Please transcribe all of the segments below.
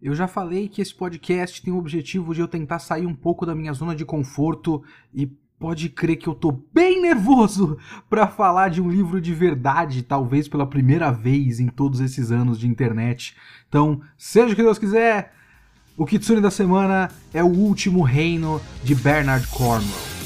Eu já falei que esse podcast tem o objetivo de eu tentar sair um pouco da minha zona de conforto e pode crer que eu tô bem nervoso para falar de um livro de verdade, talvez pela primeira vez em todos esses anos de internet. Então, seja o que Deus quiser, o Kitsune da semana é o último reino de Bernard Cornwell.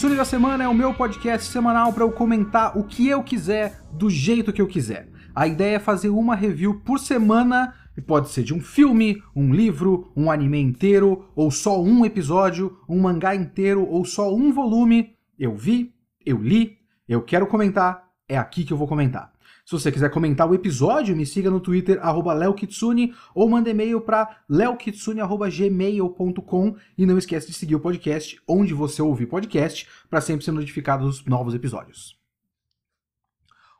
Kitsune da Semana é o meu podcast semanal para eu comentar o que eu quiser, do jeito que eu quiser. A ideia é fazer uma review por semana, e pode ser de um filme, um livro, um anime inteiro, ou só um episódio, um mangá inteiro, ou só um volume. Eu vi, eu li, eu quero comentar, é aqui que eu vou comentar. Se você quiser comentar o episódio, me siga no Twitter, arroba leokitsune, ou manda e-mail para leokitsune.gmail.com e não esquece de seguir o podcast onde você ouvir podcast para sempre ser notificado dos novos episódios.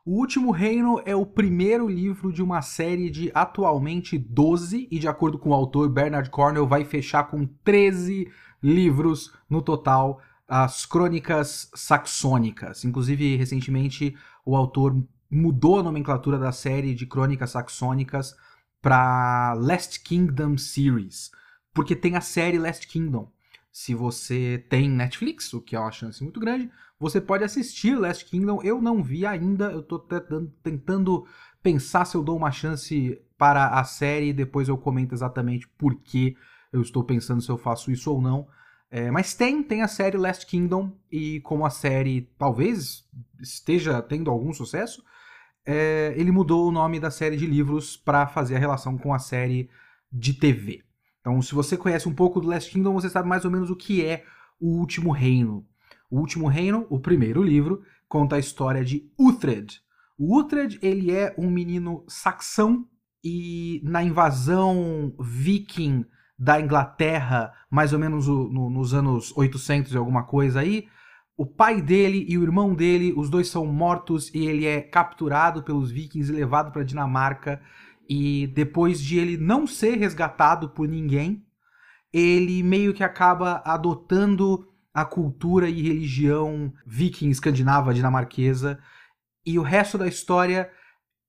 O Último Reino é o primeiro livro de uma série de atualmente 12, e de acordo com o autor Bernard Cornell, vai fechar com 13 livros no total, as Crônicas Saxônicas. Inclusive, recentemente, o autor mudou a nomenclatura da série de crônicas saxônicas para Last Kingdom Series, porque tem a série Last Kingdom. Se você tem Netflix, o que é uma chance muito grande, você pode assistir Last Kingdom. Eu não vi ainda, eu estou tentando pensar se eu dou uma chance para a série e depois eu comento exatamente por que eu estou pensando se eu faço isso ou não. É, mas tem, tem a série Last Kingdom, e como a série talvez esteja tendo algum sucesso, é, ele mudou o nome da série de livros para fazer a relação com a série de TV. Então, se você conhece um pouco do Last Kingdom, você sabe mais ou menos o que é o Último Reino. O Último Reino, o primeiro livro, conta a história de Uhtred. O Uhtred, ele é um menino saxão e na invasão viking da Inglaterra, mais ou menos no, nos anos 800 e alguma coisa aí, o pai dele e o irmão dele, os dois são mortos e ele é capturado pelos vikings e levado para Dinamarca. E depois de ele não ser resgatado por ninguém, ele meio que acaba adotando a cultura e religião viking escandinava dinamarquesa. E o resto da história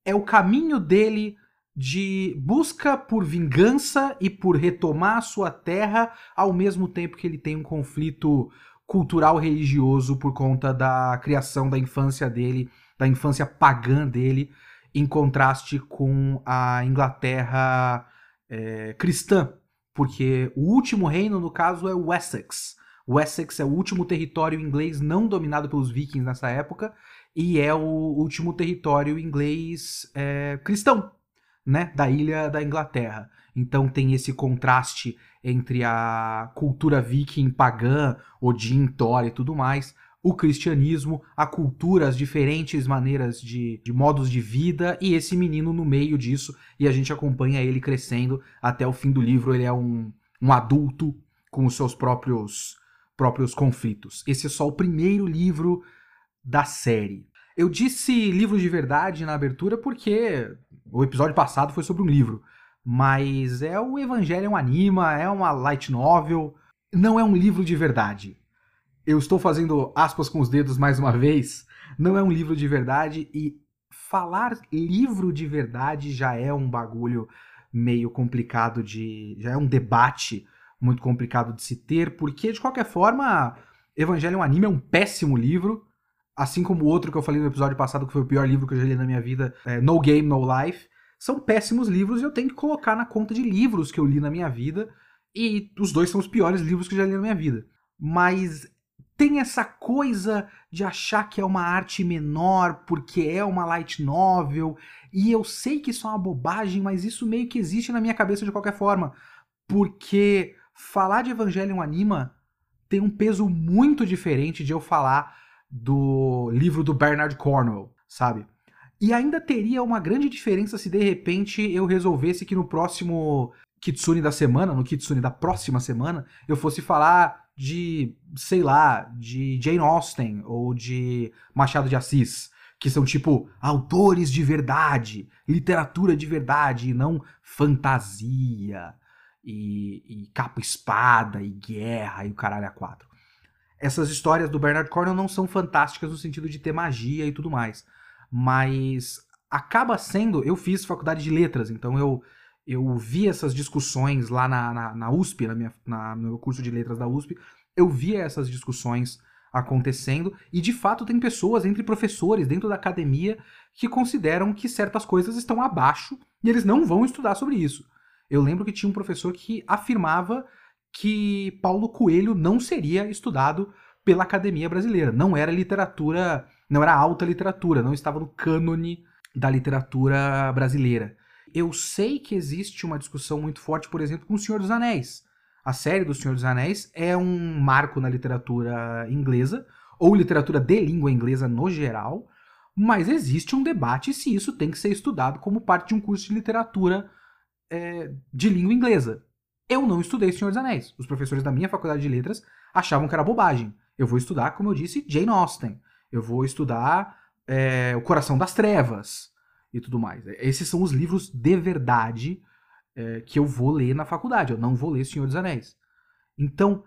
é o caminho dele de busca por vingança e por retomar a sua terra, ao mesmo tempo que ele tem um conflito cultural religioso por conta da criação da infância dele, da infância pagã dele, em contraste com a Inglaterra é, cristã, porque o último reino, no caso, é o Wessex. O Wessex é o último território inglês não dominado pelos vikings nessa época e é o último território inglês é, cristão, né, da ilha da Inglaterra. Então tem esse contraste entre a cultura viking pagã, Odin, Thor e tudo mais, o cristianismo, a cultura, as diferentes maneiras de, de modos de vida e esse menino no meio disso e a gente acompanha ele crescendo até o fim do livro. Ele é um, um adulto com os seus próprios próprios conflitos. Esse é só o primeiro livro da série. Eu disse livro de verdade na abertura porque o episódio passado foi sobre um livro mas é o Evangelion anima, é uma light novel, não é um livro de verdade. Eu estou fazendo aspas com os dedos mais uma vez, não é um livro de verdade e falar livro de verdade já é um bagulho meio complicado de, já é um debate muito complicado de se ter, porque de qualquer forma, Evangelion anime é um péssimo livro, assim como o outro que eu falei no episódio passado que foi o pior livro que eu já li na minha vida, é No Game No Life são péssimos livros e eu tenho que colocar na conta de livros que eu li na minha vida. E os dois são os piores livros que eu já li na minha vida. Mas tem essa coisa de achar que é uma arte menor porque é uma light novel. E eu sei que isso é uma bobagem, mas isso meio que existe na minha cabeça de qualquer forma. Porque falar de Evangelion Anima tem um peso muito diferente de eu falar do livro do Bernard Cornwell, sabe? E ainda teria uma grande diferença se de repente eu resolvesse que no próximo Kitsune da semana, no Kitsune da próxima semana, eu fosse falar de, sei lá, de Jane Austen ou de Machado de Assis, que são tipo autores de verdade, literatura de verdade, e não fantasia e, e capa espada e guerra e o caralho a quatro. Essas histórias do Bernard Cornwell não são fantásticas no sentido de ter magia e tudo mais, mas acaba sendo. Eu fiz faculdade de letras, então eu eu vi essas discussões lá na, na, na USP, na minha, na, no meu curso de letras da USP, eu via essas discussões acontecendo e de fato tem pessoas entre professores dentro da academia que consideram que certas coisas estão abaixo e eles não vão estudar sobre isso. Eu lembro que tinha um professor que afirmava que Paulo Coelho não seria estudado pela academia brasileira, não era literatura, não era alta literatura, não estava no cânone da literatura brasileira. Eu sei que existe uma discussão muito forte, por exemplo, com O Senhor dos Anéis a série do Senhor dos Anéis é um marco na literatura inglesa, ou literatura de língua inglesa no geral, mas existe um debate se isso tem que ser estudado como parte de um curso de literatura é, de língua inglesa. Eu não estudei Senhor dos Anéis. Os professores da minha faculdade de letras achavam que era bobagem. Eu vou estudar, como eu disse, Jane Austen. Eu vou estudar é, O Coração das Trevas e tudo mais. Esses são os livros de verdade é, que eu vou ler na faculdade. Eu não vou ler Senhor dos Anéis. Então,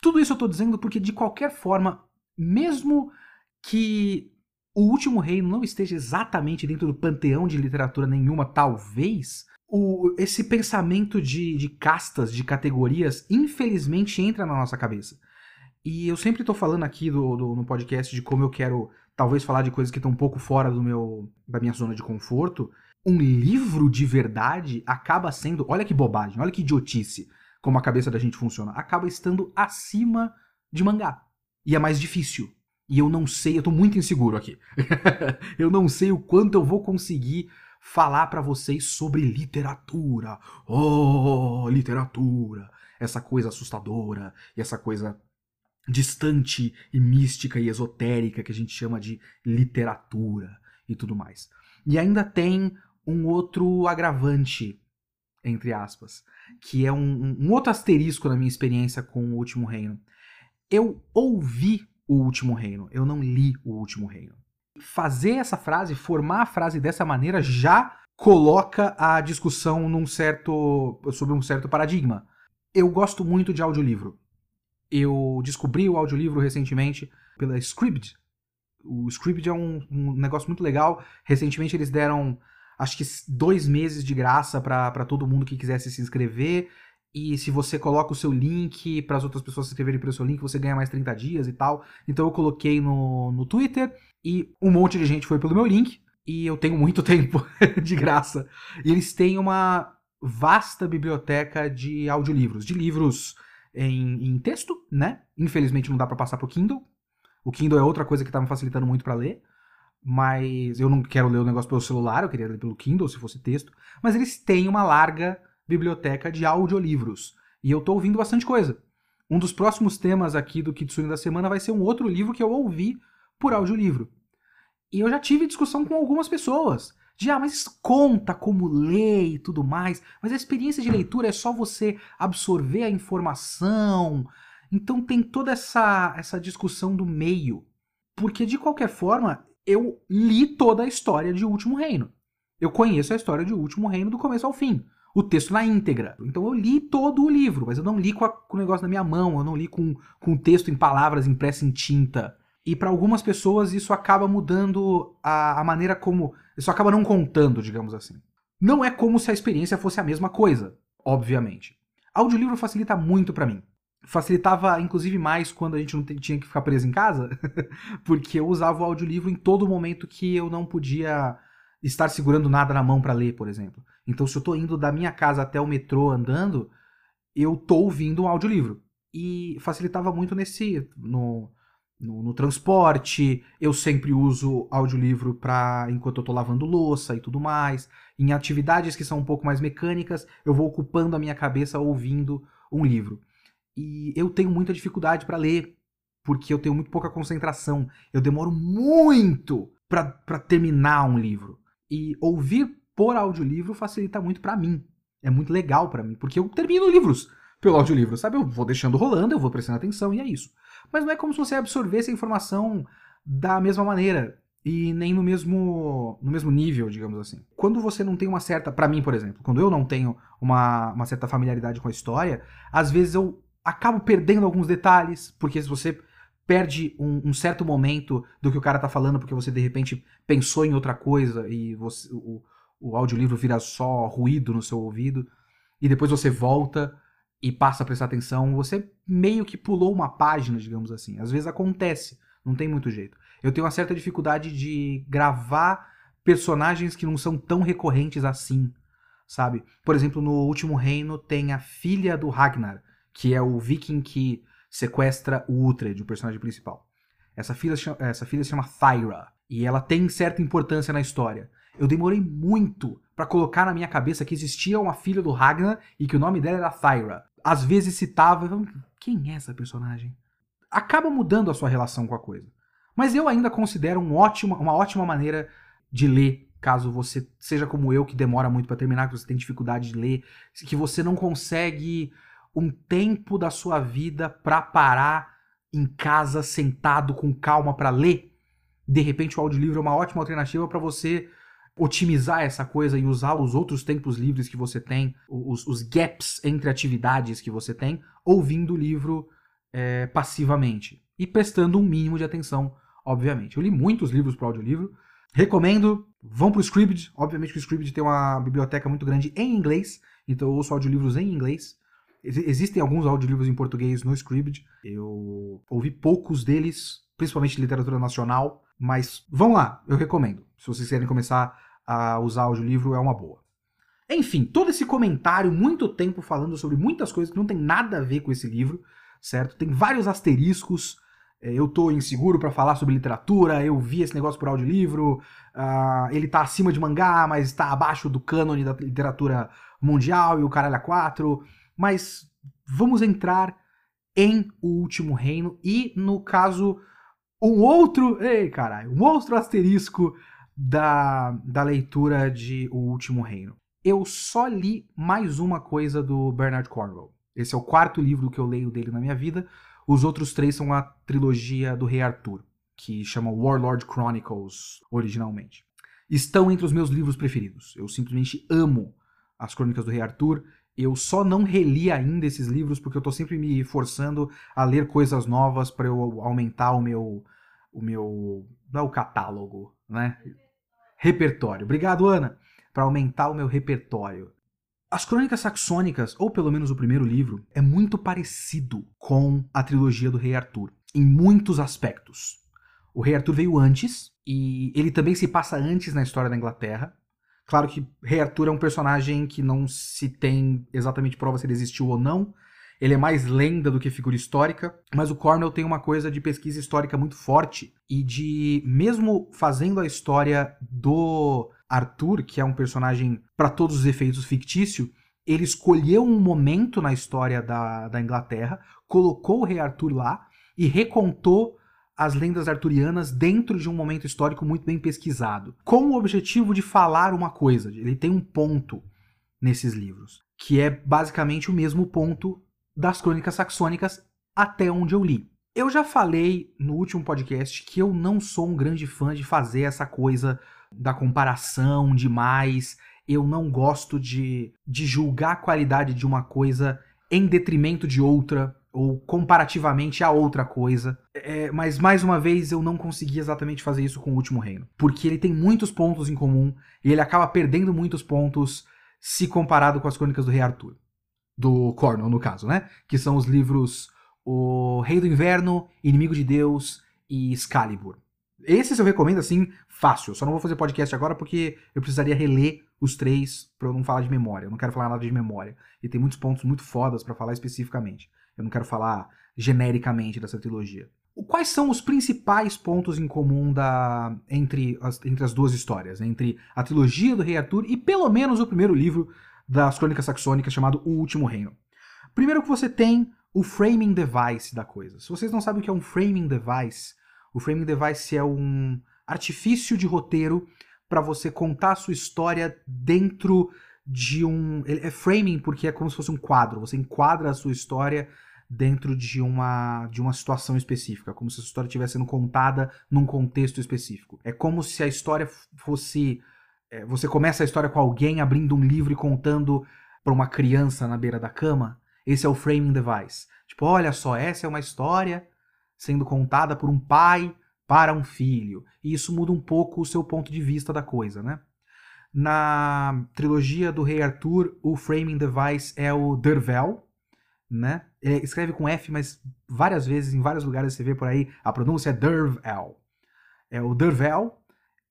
tudo isso eu estou dizendo porque, de qualquer forma, mesmo que o Último Reino não esteja exatamente dentro do panteão de literatura nenhuma, talvez, o, esse pensamento de, de castas, de categorias, infelizmente entra na nossa cabeça. E eu sempre estou falando aqui do, do, no podcast de como eu quero, talvez, falar de coisas que estão um pouco fora do meu, da minha zona de conforto um livro de verdade acaba sendo, olha que bobagem, olha que idiotice, como a cabeça da gente funciona, acaba estando acima de mangá. E é mais difícil. E eu não sei, eu tô muito inseguro aqui. eu não sei o quanto eu vou conseguir falar para vocês sobre literatura. Oh, literatura! Essa coisa assustadora e essa coisa distante e mística e esotérica que a gente chama de literatura e tudo mais. E ainda tem um outro agravante, entre aspas, que é um, um outro asterisco na minha experiência com o Último Reino. Eu ouvi o Último Reino, eu não li o Último Reino. Fazer essa frase, formar a frase dessa maneira já coloca a discussão num certo sobre um certo paradigma. Eu gosto muito de audiolivro. Eu descobri o audiolivro recentemente pela Scribd. O Scribd é um, um negócio muito legal. Recentemente eles deram acho que dois meses de graça para todo mundo que quisesse se inscrever. E se você coloca o seu link para as outras pessoas se inscreverem pelo seu link, você ganha mais 30 dias e tal. Então eu coloquei no, no Twitter e um monte de gente foi pelo meu link. E eu tenho muito tempo de graça. E eles têm uma vasta biblioteca de audiolivros, de livros em, em texto, né? Infelizmente não dá para passar pro Kindle. O Kindle é outra coisa que tá me facilitando muito para ler mas eu não quero ler o negócio pelo celular, eu queria ler pelo Kindle se fosse texto, mas eles têm uma larga biblioteca de audiolivros, e eu tô ouvindo bastante coisa. Um dos próximos temas aqui do Kitsune da semana vai ser um outro livro que eu ouvi por audiolivro. E eu já tive discussão com algumas pessoas. De, ah, mas conta como ler e tudo mais. Mas a experiência de leitura é só você absorver a informação. Então tem toda essa, essa discussão do meio. Porque, de qualquer forma, eu li toda a história de Último Reino. Eu conheço a história de Último Reino do começo ao fim. O texto na íntegra. Então eu li todo o livro, mas eu não li com, a, com o negócio na minha mão, eu não li com, com o texto em palavras impresso em tinta. E para algumas pessoas isso acaba mudando a, a maneira como. Isso acaba não contando, digamos assim. Não é como se a experiência fosse a mesma coisa, obviamente. Audiolivro facilita muito para mim facilitava inclusive mais quando a gente não tinha que ficar preso em casa, porque eu usava o audiolivro em todo momento que eu não podia estar segurando nada na mão para ler, por exemplo. Então, se eu tô indo da minha casa até o metrô andando, eu tô ouvindo um audiolivro. E facilitava muito nesse no, no, no transporte, eu sempre uso audiolivro para enquanto eu tô lavando louça e tudo mais. Em atividades que são um pouco mais mecânicas, eu vou ocupando a minha cabeça ouvindo um livro. E eu tenho muita dificuldade para ler, porque eu tenho muito pouca concentração. Eu demoro muito para terminar um livro. E ouvir por audiolivro facilita muito para mim. É muito legal para mim, porque eu termino livros pelo audiolivro, sabe? Eu vou deixando rolando, eu vou prestando atenção e é isso. Mas não é como se você absorvesse a informação da mesma maneira. e nem no mesmo no mesmo nível, digamos assim. Quando você não tem uma certa, para mim, por exemplo, quando eu não tenho uma, uma certa familiaridade com a história, às vezes eu acabo perdendo alguns detalhes, porque se você perde um, um, certo momento do que o cara tá falando, porque você de repente pensou em outra coisa e você, o, o audiolivro vira só ruído no seu ouvido, e depois você volta e passa a prestar atenção, você meio que pulou uma página, digamos assim. Às vezes acontece, não tem muito jeito. Eu tenho uma certa dificuldade de gravar personagens que não são tão recorrentes assim, sabe? Por exemplo, no Último Reino tem a filha do Ragnar, que é o viking que sequestra o Uhtred, o personagem principal. Essa filha, essa filha se chama Thyra, e ela tem certa importância na história. Eu demorei muito para colocar na minha cabeça que existia uma filha do Ragnar e que o nome dela era Thyra. Às vezes citava, quem é essa personagem? Acaba mudando a sua relação com a coisa. Mas eu ainda considero um ótimo, uma ótima maneira de ler, caso você seja como eu, que demora muito para terminar, que você tem dificuldade de ler, que você não consegue um tempo da sua vida para parar em casa sentado com calma para ler, de repente o audiolivro é uma ótima alternativa para você otimizar essa coisa e usar os outros tempos livres que você tem, os, os gaps entre atividades que você tem, ouvindo o livro é, passivamente e prestando um mínimo de atenção, obviamente. Eu li muitos livros para audiolivro, recomendo, vão para o Scribd, obviamente que o Scribd tem uma biblioteca muito grande em inglês, então eu ouço audiolivros em inglês, Existem alguns audiolivros em português no Scribd. Eu ouvi poucos deles, principalmente literatura nacional. Mas vamos lá, eu recomendo. Se vocês querem começar a usar audiolivro, é uma boa. Enfim, todo esse comentário, muito tempo falando sobre muitas coisas que não tem nada a ver com esse livro, certo? Tem vários asteriscos. É, eu tô inseguro para falar sobre literatura, eu vi esse negócio por audiolivro, uh, ele tá acima de mangá, mas está abaixo do cânone da literatura mundial e o caralho a quatro. Mas vamos entrar em O Último Reino e, no caso, um outro. Ei, caralho, um outro asterisco da, da leitura de O Último Reino. Eu só li mais uma coisa do Bernard Cornwell. Esse é o quarto livro que eu leio dele na minha vida. Os outros três são a trilogia do Rei Arthur, que chama Warlord Chronicles originalmente. Estão entre os meus livros preferidos. Eu simplesmente amo as Crônicas do Rei Arthur. Eu só não reli ainda esses livros porque eu tô sempre me forçando a ler coisas novas para eu aumentar o meu o meu não é o catálogo, né? Repertório. Obrigado, Ana, para aumentar o meu repertório. As Crônicas Saxônicas, ou pelo menos o primeiro livro, é muito parecido com a trilogia do Rei Arthur em muitos aspectos. O Rei Arthur veio antes e ele também se passa antes na história da Inglaterra. Claro que Rei Arthur é um personagem que não se tem exatamente prova se ele existiu ou não. Ele é mais lenda do que figura histórica, mas o Cornell tem uma coisa de pesquisa histórica muito forte e de mesmo fazendo a história do Arthur, que é um personagem para todos os efeitos fictício, ele escolheu um momento na história da, da Inglaterra, colocou o Rei Arthur lá e recontou as lendas arturianas dentro de um momento histórico muito bem pesquisado, com o objetivo de falar uma coisa. Ele tem um ponto nesses livros, que é basicamente o mesmo ponto das crônicas saxônicas até onde eu li. Eu já falei no último podcast que eu não sou um grande fã de fazer essa coisa da comparação demais. Eu não gosto de, de julgar a qualidade de uma coisa em detrimento de outra ou comparativamente a outra coisa. É, mas mais uma vez eu não consegui exatamente fazer isso com o Último Reino, porque ele tem muitos pontos em comum e ele acaba perdendo muitos pontos se comparado com as Crônicas do Rei Arthur, do Cornwall no caso, né? Que são os livros O Rei do Inverno, Inimigo de Deus e Excalibur. Esses eu recomendo assim fácil. Só não vou fazer podcast agora porque eu precisaria reler os três para eu não falar de memória. Eu não quero falar nada de memória. E tem muitos pontos muito fodas para falar especificamente. Eu não quero falar genericamente dessa trilogia. Quais são os principais pontos em comum da, entre, as, entre as duas histórias? Entre a trilogia do Rei Arthur e pelo menos o primeiro livro das Crônicas Saxônicas, chamado O Último Reino. Primeiro que você tem o framing device da coisa. Se vocês não sabem o que é um framing device, o framing device é um artifício de roteiro para você contar a sua história dentro de um. É framing porque é como se fosse um quadro. Você enquadra a sua história dentro de uma, de uma situação específica, como se a história estivesse sendo contada num contexto específico. É como se a história fosse. É, você começa a história com alguém abrindo um livro e contando para uma criança na beira da cama. Esse é o framing device. Tipo, olha só, essa é uma história sendo contada por um pai para um filho. E isso muda um pouco o seu ponto de vista da coisa, né? Na trilogia do Rei Arthur, o framing device é o Dervel, né? Ele escreve com F, mas várias vezes, em vários lugares você vê por aí, a pronúncia é Dervel. É o Dervel,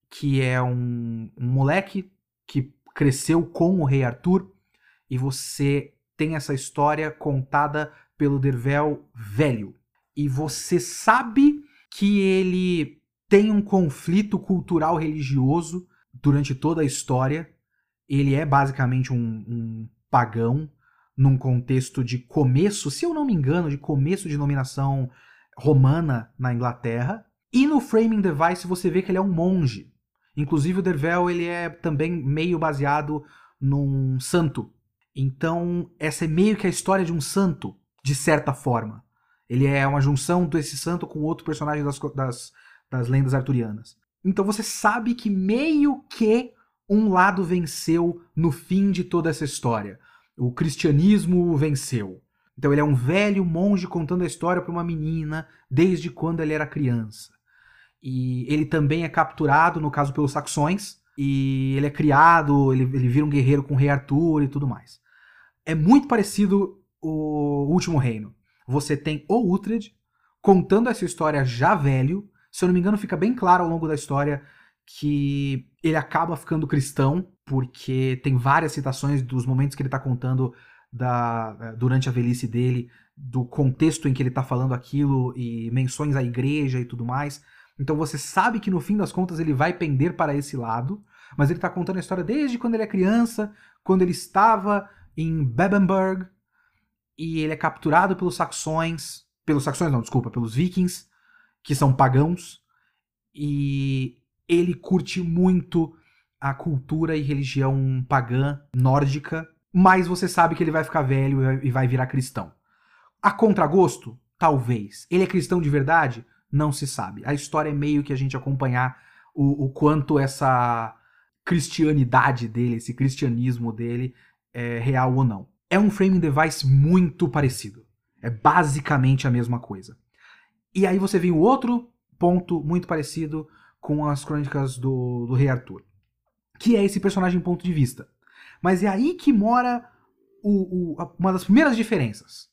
que é um, um moleque que cresceu com o Rei Arthur, e você tem essa história contada pelo Dervel velho. E você sabe que ele tem um conflito cultural religioso durante toda a história. Ele é basicamente um, um pagão num contexto de começo, se eu não me engano, de começo de dominação romana na Inglaterra. E no Framing Device você vê que ele é um monge. Inclusive o Dervel ele é também meio baseado num santo. Então essa é meio que a história de um santo, de certa forma. Ele é uma junção desse santo com outro personagem das, das, das lendas arturianas. Então você sabe que meio que um lado venceu no fim de toda essa história o cristianismo venceu. Então ele é um velho monge contando a história para uma menina desde quando ele era criança. E ele também é capturado, no caso, pelos saxões. E ele é criado, ele, ele vira um guerreiro com o rei Arthur e tudo mais. É muito parecido o Último Reino. Você tem o Uhtred contando essa história já velho. Se eu não me engano, fica bem claro ao longo da história que ele acaba ficando cristão, porque tem várias citações dos momentos que ele está contando da, eh, durante a velhice dele, do contexto em que ele está falando aquilo e menções à igreja e tudo mais. Então você sabe que no fim das contas ele vai pender para esse lado, mas ele está contando a história desde quando ele é criança, quando ele estava em Bebenberg e ele é capturado pelos saxões, pelos saxões não, desculpa, pelos vikings, que são pagãos, e ele curte muito a cultura e religião pagã nórdica, mas você sabe que ele vai ficar velho e vai virar cristão. A contragosto? Talvez. Ele é cristão de verdade? Não se sabe. A história é meio que a gente acompanhar o, o quanto essa cristianidade dele, esse cristianismo dele é real ou não. É um framing device muito parecido. É basicamente a mesma coisa. E aí você vem o outro ponto muito parecido com as crônicas do, do Rei Arthur, que é esse personagem ponto de vista. Mas é aí que mora o, o, uma das primeiras diferenças.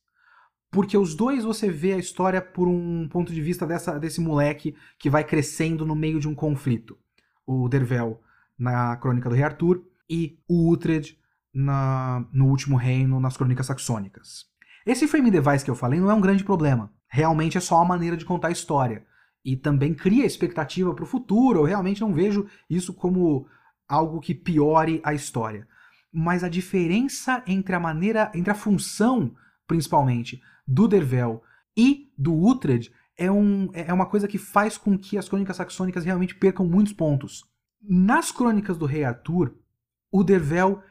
Porque os dois você vê a história por um ponto de vista dessa, desse moleque que vai crescendo no meio de um conflito. O Dervel na Crônica do Rei Arthur e o Uhtred na, no Último Reino nas Crônicas Saxônicas. Esse frame device que eu falei não é um grande problema. Realmente é só uma maneira de contar a história e também cria expectativa para o futuro. Eu realmente não vejo isso como algo que piore a história. Mas a diferença entre a maneira, entre a função, principalmente, do Dervel e do Uhtred é, um, é uma coisa que faz com que as crônicas saxônicas realmente percam muitos pontos. Nas crônicas do Rei Arthur, o Dervel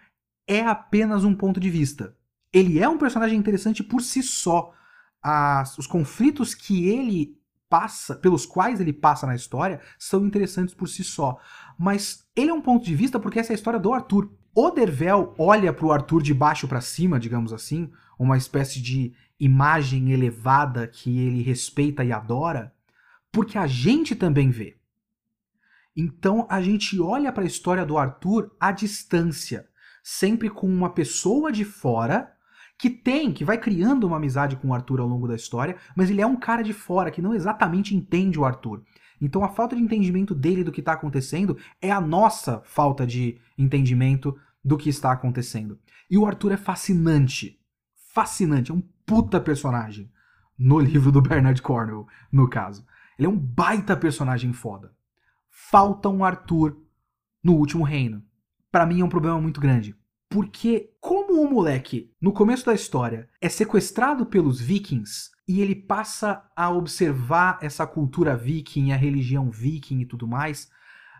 é apenas um ponto de vista. Ele é um personagem interessante por si só. As, os conflitos que ele passa, pelos quais ele passa na história, são interessantes por si só. Mas ele é um ponto de vista porque essa é a história do Arthur. O olha para o Arthur de baixo para cima, digamos assim, uma espécie de imagem elevada que ele respeita e adora, porque a gente também vê. Então a gente olha para a história do Arthur à distância, sempre com uma pessoa de fora que tem, que vai criando uma amizade com o Arthur ao longo da história, mas ele é um cara de fora que não exatamente entende o Arthur. Então a falta de entendimento dele do que está acontecendo é a nossa falta de entendimento do que está acontecendo. E o Arthur é fascinante. Fascinante, é um puta personagem. No livro do Bernard Cornwell, no caso. Ele é um baita personagem foda. Falta um Arthur no último reino. Para mim é um problema muito grande. Porque, como o moleque, no começo da história, é sequestrado pelos vikings e ele passa a observar essa cultura viking, a religião viking e tudo mais,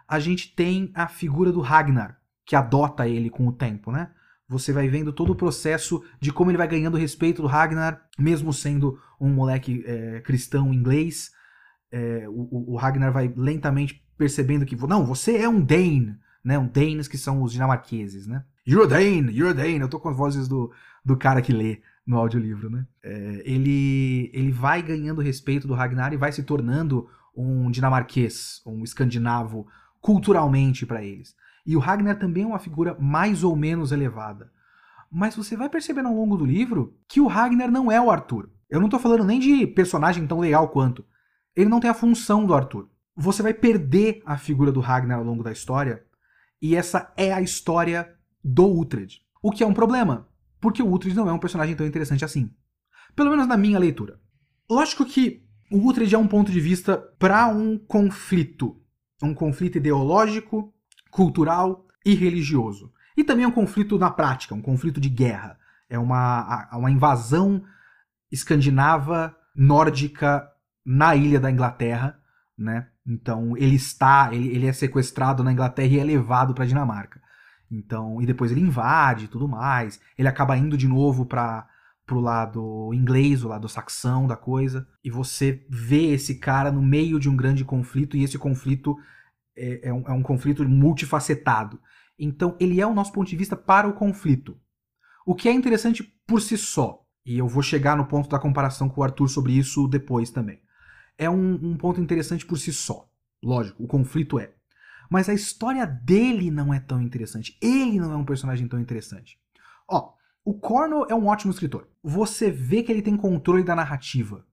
a gente tem a figura do Ragnar, que adota ele com o tempo, né? Você vai vendo todo o processo de como ele vai ganhando respeito do Ragnar, mesmo sendo um moleque é, cristão inglês. É, o, o, Ragnar vai lentamente percebendo que, não, você é um Dane, né? Um Danes que são os dinamarqueses, né? You're a Dane, you're a Dane. Eu tô com as vozes do, do cara que lê no audiolivro, né? É, ele, ele vai ganhando respeito do Ragnar e vai se tornando um dinamarquês, um escandinavo culturalmente para eles. E o Ragnar também é uma figura mais ou menos elevada. Mas você vai percebendo ao longo do livro que o Ragnar não é o Arthur. Eu não tô falando nem de personagem tão legal quanto. Ele não tem a função do Arthur. Você vai perder a figura do Ragnar ao longo da história, e essa é a história do Uhtred. O que é um problema, porque o Uhtred não é um personagem tão interessante assim. Pelo menos na minha leitura. Lógico que o Uhtred é um ponto de vista para um conflito. Um conflito ideológico, cultural e religioso. E também é um conflito na prática, um conflito de guerra. É uma, uma invasão escandinava, nórdica, na ilha da Inglaterra, né? Então ele está, ele, ele é sequestrado na Inglaterra e é levado para Dinamarca. Então, e depois ele invade e tudo mais. Ele acaba indo de novo para pro lado inglês, o lado saxão da coisa, e você vê esse cara no meio de um grande conflito, e esse conflito é, é, um, é um conflito multifacetado. Então, ele é o nosso ponto de vista para o conflito. O que é interessante por si só, e eu vou chegar no ponto da comparação com o Arthur sobre isso depois também. É um, um ponto interessante por si só. Lógico, o conflito é. Mas a história dele não é tão interessante. Ele não é um personagem tão interessante. Ó, o Cornwell é um ótimo escritor. Você vê que ele tem controle da narrativa.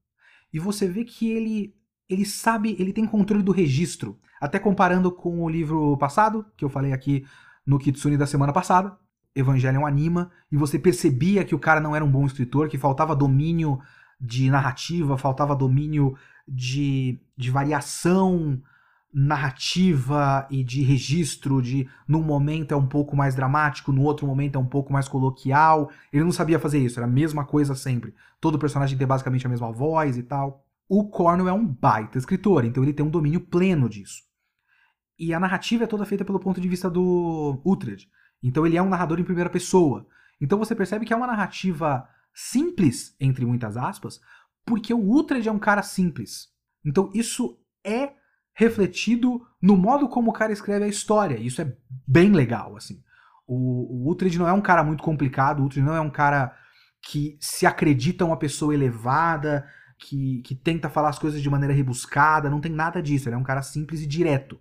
E você vê que ele ele sabe, ele tem controle do registro. Até comparando com o livro passado, que eu falei aqui no Kitsune da semana passada, Evangelion Anima, e você percebia que o cara não era um bom escritor, que faltava domínio de narrativa, faltava domínio de, de variação narrativa e de registro de num momento é um pouco mais dramático, no outro momento é um pouco mais coloquial. Ele não sabia fazer isso, era a mesma coisa sempre. Todo personagem tem basicamente a mesma voz e tal. O Cornwell é um baita escritor, então ele tem um domínio pleno disso. E a narrativa é toda feita pelo ponto de vista do Uhtred. Então ele é um narrador em primeira pessoa. Então você percebe que é uma narrativa simples, entre muitas aspas, porque o Uhtred é um cara simples. Então isso é refletido no modo como o cara escreve a história. Isso é bem legal, assim. O, o Uhtred não é um cara muito complicado, o Uhtred não é um cara que se acredita uma pessoa elevada, que, que tenta falar as coisas de maneira rebuscada, não tem nada disso. Ele é um cara simples e direto.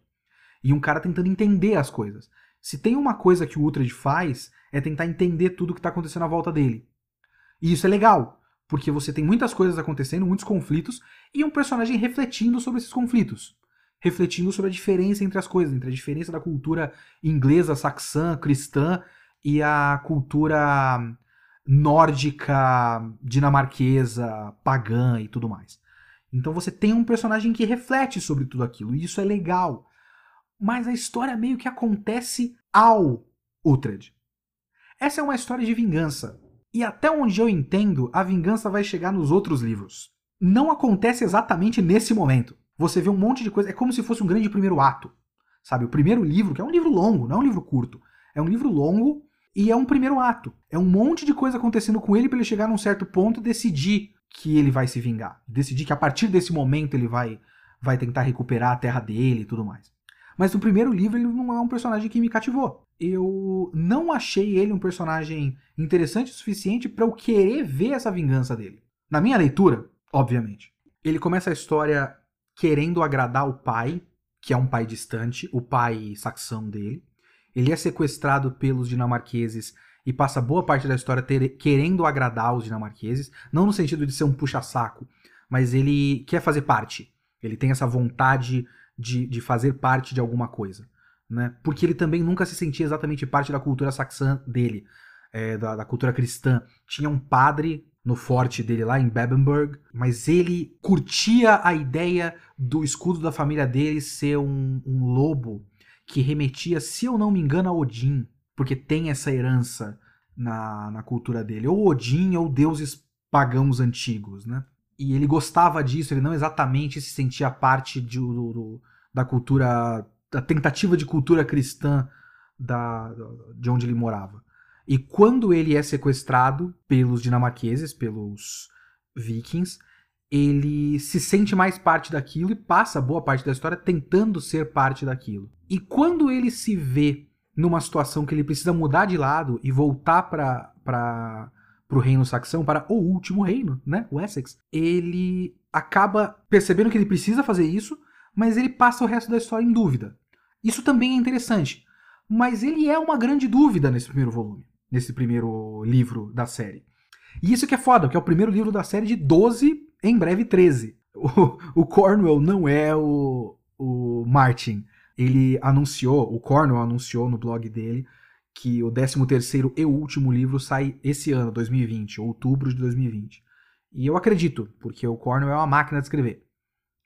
E um cara tentando entender as coisas. Se tem uma coisa que o Uhtred faz, é tentar entender tudo que está acontecendo à volta dele. E isso é legal, porque você tem muitas coisas acontecendo, muitos conflitos, e um personagem refletindo sobre esses conflitos refletindo sobre a diferença entre as coisas, entre a diferença da cultura inglesa, saxã, cristã e a cultura nórdica, dinamarquesa, pagã e tudo mais. Então você tem um personagem que reflete sobre tudo aquilo, e isso é legal. Mas a história meio que acontece ao Uhtred. Essa é uma história de vingança. E até onde eu entendo, a vingança vai chegar nos outros livros. Não acontece exatamente nesse momento você vê um monte de coisa. É como se fosse um grande primeiro ato. Sabe? O primeiro livro, que é um livro longo, não é um livro curto. É um livro longo e é um primeiro ato. É um monte de coisa acontecendo com ele para ele chegar num certo ponto e decidir que ele vai se vingar. Decidir que a partir desse momento ele vai, vai tentar recuperar a terra dele e tudo mais. Mas no primeiro livro ele não é um personagem que me cativou. Eu não achei ele um personagem interessante o suficiente para eu querer ver essa vingança dele. Na minha leitura, obviamente. Ele começa a história querendo agradar o pai, que é um pai distante, o pai saxão dele. Ele é sequestrado pelos dinamarqueses e passa boa parte da história ter, querendo agradar os dinamarqueses, não no sentido de ser um puxa-saco, mas ele quer fazer parte. Ele tem essa vontade de, de fazer parte de alguma coisa. Né? Porque ele também nunca se sentia exatamente parte da cultura saxã dele, é, da, da cultura cristã. Tinha um padre no forte dele lá em Bebenberg, mas ele curtia a ideia do escudo da família dele ser um, um lobo que remetia, se eu não me engano, a Odin, porque tem essa herança na, na cultura dele, ou Odin ou deuses pagãos antigos, né? E ele gostava disso, ele não exatamente se sentia parte de, do, do, da cultura, da tentativa de cultura cristã da, de onde ele morava. E quando ele é sequestrado pelos dinamarqueses, pelos vikings, ele se sente mais parte daquilo e passa boa parte da história tentando ser parte daquilo. E quando ele se vê numa situação que ele precisa mudar de lado e voltar para o reino saxão, para o último reino, né, o Essex, ele acaba percebendo que ele precisa fazer isso, mas ele passa o resto da história em dúvida. Isso também é interessante, mas ele é uma grande dúvida nesse primeiro volume, nesse primeiro livro da série. E isso que é foda, porque é o primeiro livro da série de 12, em breve 13. O, o Cornwell não é o, o Martin. Ele anunciou, o Cornwell anunciou no blog dele que o 13º e último livro sai esse ano, 2020, outubro de 2020. E eu acredito, porque o Cornwell é uma máquina de escrever.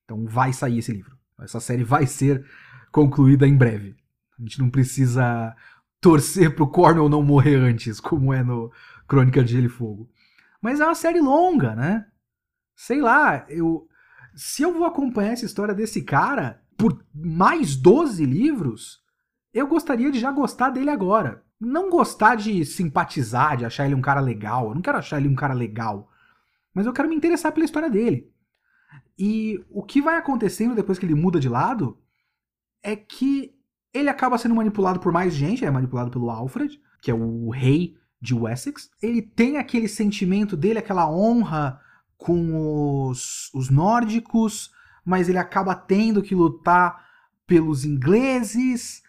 Então vai sair esse livro. Essa série vai ser concluída em breve. A gente não precisa torcer pro Cornwell não morrer antes, como é no Crônica de Gelo e Fogo. Mas é uma série longa, né? Sei lá, eu. Se eu vou acompanhar essa história desse cara por mais 12 livros, eu gostaria de já gostar dele agora. Não gostar de simpatizar, de achar ele um cara legal. Eu não quero achar ele um cara legal. Mas eu quero me interessar pela história dele. E o que vai acontecendo depois que ele muda de lado é que ele acaba sendo manipulado por mais gente, é manipulado pelo Alfred, que é o rei de Wessex. Ele tem aquele sentimento dele, aquela honra com os, os nórdicos, mas ele acaba tendo que lutar pelos ingleses.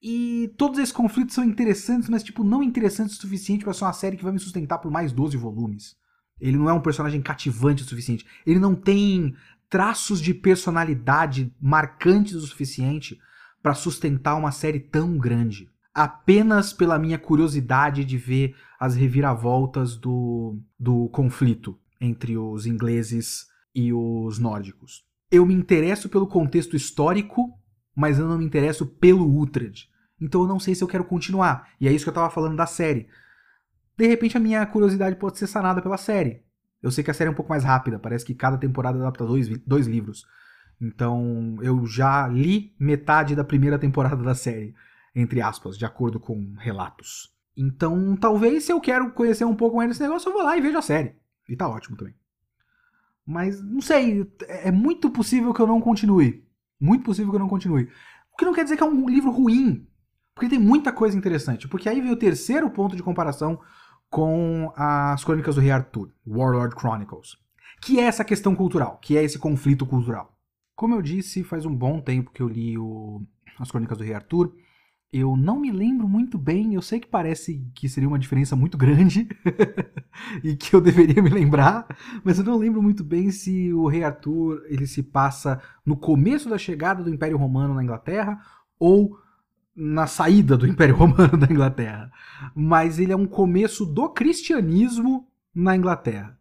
E todos esses conflitos são interessantes, mas tipo, não interessantes o suficiente para ser uma série que vai me sustentar por mais 12 volumes. Ele não é um personagem cativante o suficiente. Ele não tem traços de personalidade marcantes o suficiente para sustentar uma série tão grande apenas pela minha curiosidade de ver as reviravoltas do, do conflito entre os ingleses e os nórdicos. Eu me interesso pelo contexto histórico, mas eu não me interesso pelo Uhtred. Então eu não sei se eu quero continuar. E é isso que eu estava falando da série. De repente a minha curiosidade pode ser sanada pela série. Eu sei que a série é um pouco mais rápida, parece que cada temporada adapta dois, dois livros. Então eu já li metade da primeira temporada da série entre aspas, de acordo com relatos. Então, talvez se eu quero conhecer um pouco mais desse negócio, eu vou lá e vejo a série. E tá ótimo também. Mas, não sei, é muito possível que eu não continue. Muito possível que eu não continue. O que não quer dizer que é um livro ruim. Porque tem muita coisa interessante. Porque aí vem o terceiro ponto de comparação com as Crônicas do Rei Arthur, Warlord Chronicles. Que é essa questão cultural, que é esse conflito cultural. Como eu disse, faz um bom tempo que eu li o, as Crônicas do Rei Arthur. Eu não me lembro muito bem, eu sei que parece que seria uma diferença muito grande e que eu deveria me lembrar, mas eu não lembro muito bem se o rei Arthur ele se passa no começo da chegada do Império Romano na Inglaterra ou na saída do Império Romano da Inglaterra. Mas ele é um começo do cristianismo na Inglaterra,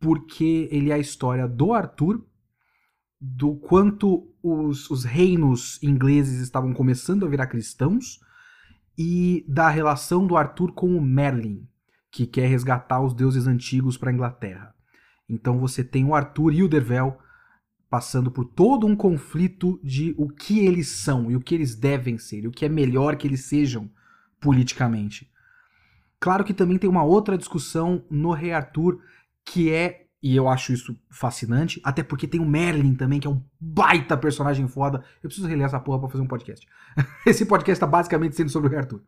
porque ele é a história do Arthur do quanto os, os reinos ingleses estavam começando a virar cristãos e da relação do Arthur com o Merlin, que quer resgatar os deuses antigos para a Inglaterra. Então você tem o Arthur e o Dervel passando por todo um conflito de o que eles são e o que eles devem ser, e o que é melhor que eles sejam politicamente. Claro que também tem uma outra discussão no Rei Arthur, que é e eu acho isso fascinante, até porque tem o Merlin também, que é um baita personagem foda. Eu preciso reler essa porra pra fazer um podcast. Esse podcast tá basicamente sendo sobre o Arthur.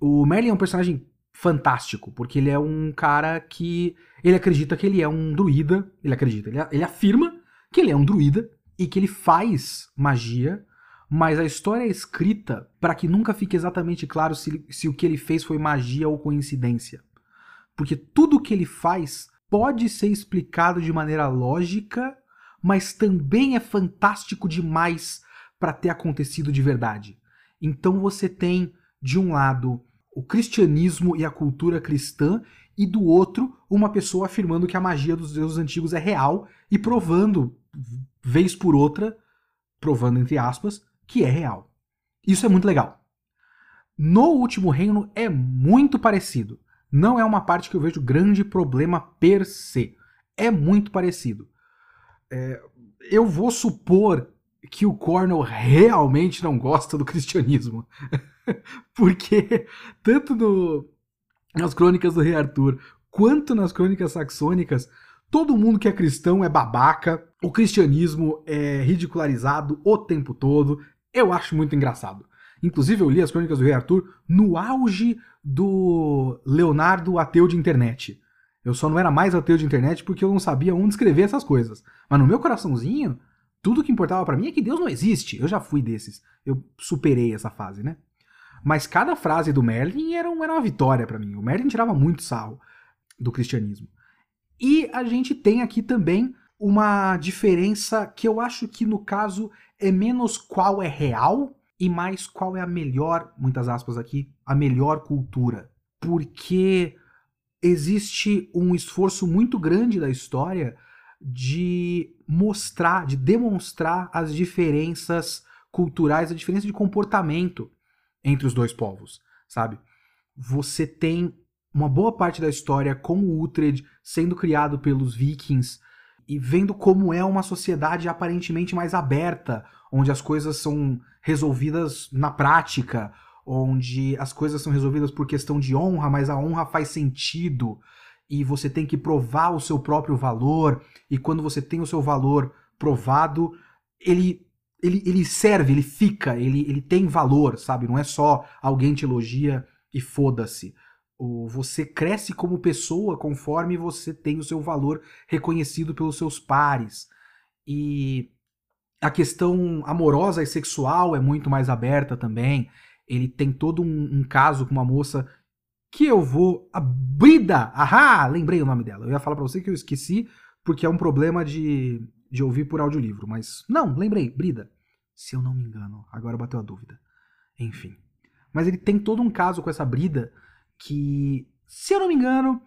O Merlin é um personagem fantástico, porque ele é um cara que. Ele acredita que ele é um druida. Ele acredita, ele, ele afirma que ele é um druida e que ele faz magia, mas a história é escrita para que nunca fique exatamente claro se, se o que ele fez foi magia ou coincidência. Porque tudo que ele faz pode ser explicado de maneira lógica, mas também é fantástico demais para ter acontecido de verdade. Então você tem, de um lado, o cristianismo e a cultura cristã, e do outro, uma pessoa afirmando que a magia dos deuses antigos é real e provando, vez por outra, provando entre aspas, que é real. Isso é muito legal. No último reino é muito parecido não é uma parte que eu vejo grande problema per se. É muito parecido. É, eu vou supor que o Cornell realmente não gosta do cristianismo. Porque, tanto no, nas crônicas do rei Arthur, quanto nas crônicas saxônicas, todo mundo que é cristão é babaca, o cristianismo é ridicularizado o tempo todo. Eu acho muito engraçado. Inclusive, eu li as crônicas do rei Arthur no auge do Leonardo ateu de internet. Eu só não era mais ateu de internet porque eu não sabia onde escrever essas coisas. Mas no meu coraçãozinho, tudo que importava para mim é que Deus não existe. Eu já fui desses. Eu superei essa fase, né? Mas cada frase do Merlin era, uma, era uma vitória para mim. O Merlin tirava muito sarro do cristianismo. E a gente tem aqui também uma diferença que eu acho que no caso é menos qual é real e mais qual é a melhor, muitas aspas aqui, a melhor cultura. Porque existe um esforço muito grande da história de mostrar, de demonstrar as diferenças culturais, a diferença de comportamento entre os dois povos, sabe? Você tem uma boa parte da história com o Uhtred sendo criado pelos vikings e vendo como é uma sociedade aparentemente mais aberta, onde as coisas são resolvidas na prática, onde as coisas são resolvidas por questão de honra, mas a honra faz sentido e você tem que provar o seu próprio valor, e quando você tem o seu valor provado, ele ele, ele serve, ele fica, ele, ele tem valor, sabe? Não é só alguém te elogia e foda-se. Você cresce como pessoa conforme você tem o seu valor reconhecido pelos seus pares. E a questão amorosa e sexual é muito mais aberta também. Ele tem todo um, um caso com uma moça que eu vou. A Brida! Ahá! Lembrei o nome dela. Eu ia falar pra você que eu esqueci, porque é um problema de, de ouvir por audiolivro. Mas. Não, lembrei, Brida. Se eu não me engano. Agora bateu a dúvida. Enfim. Mas ele tem todo um caso com essa Brida que, se eu não me engano,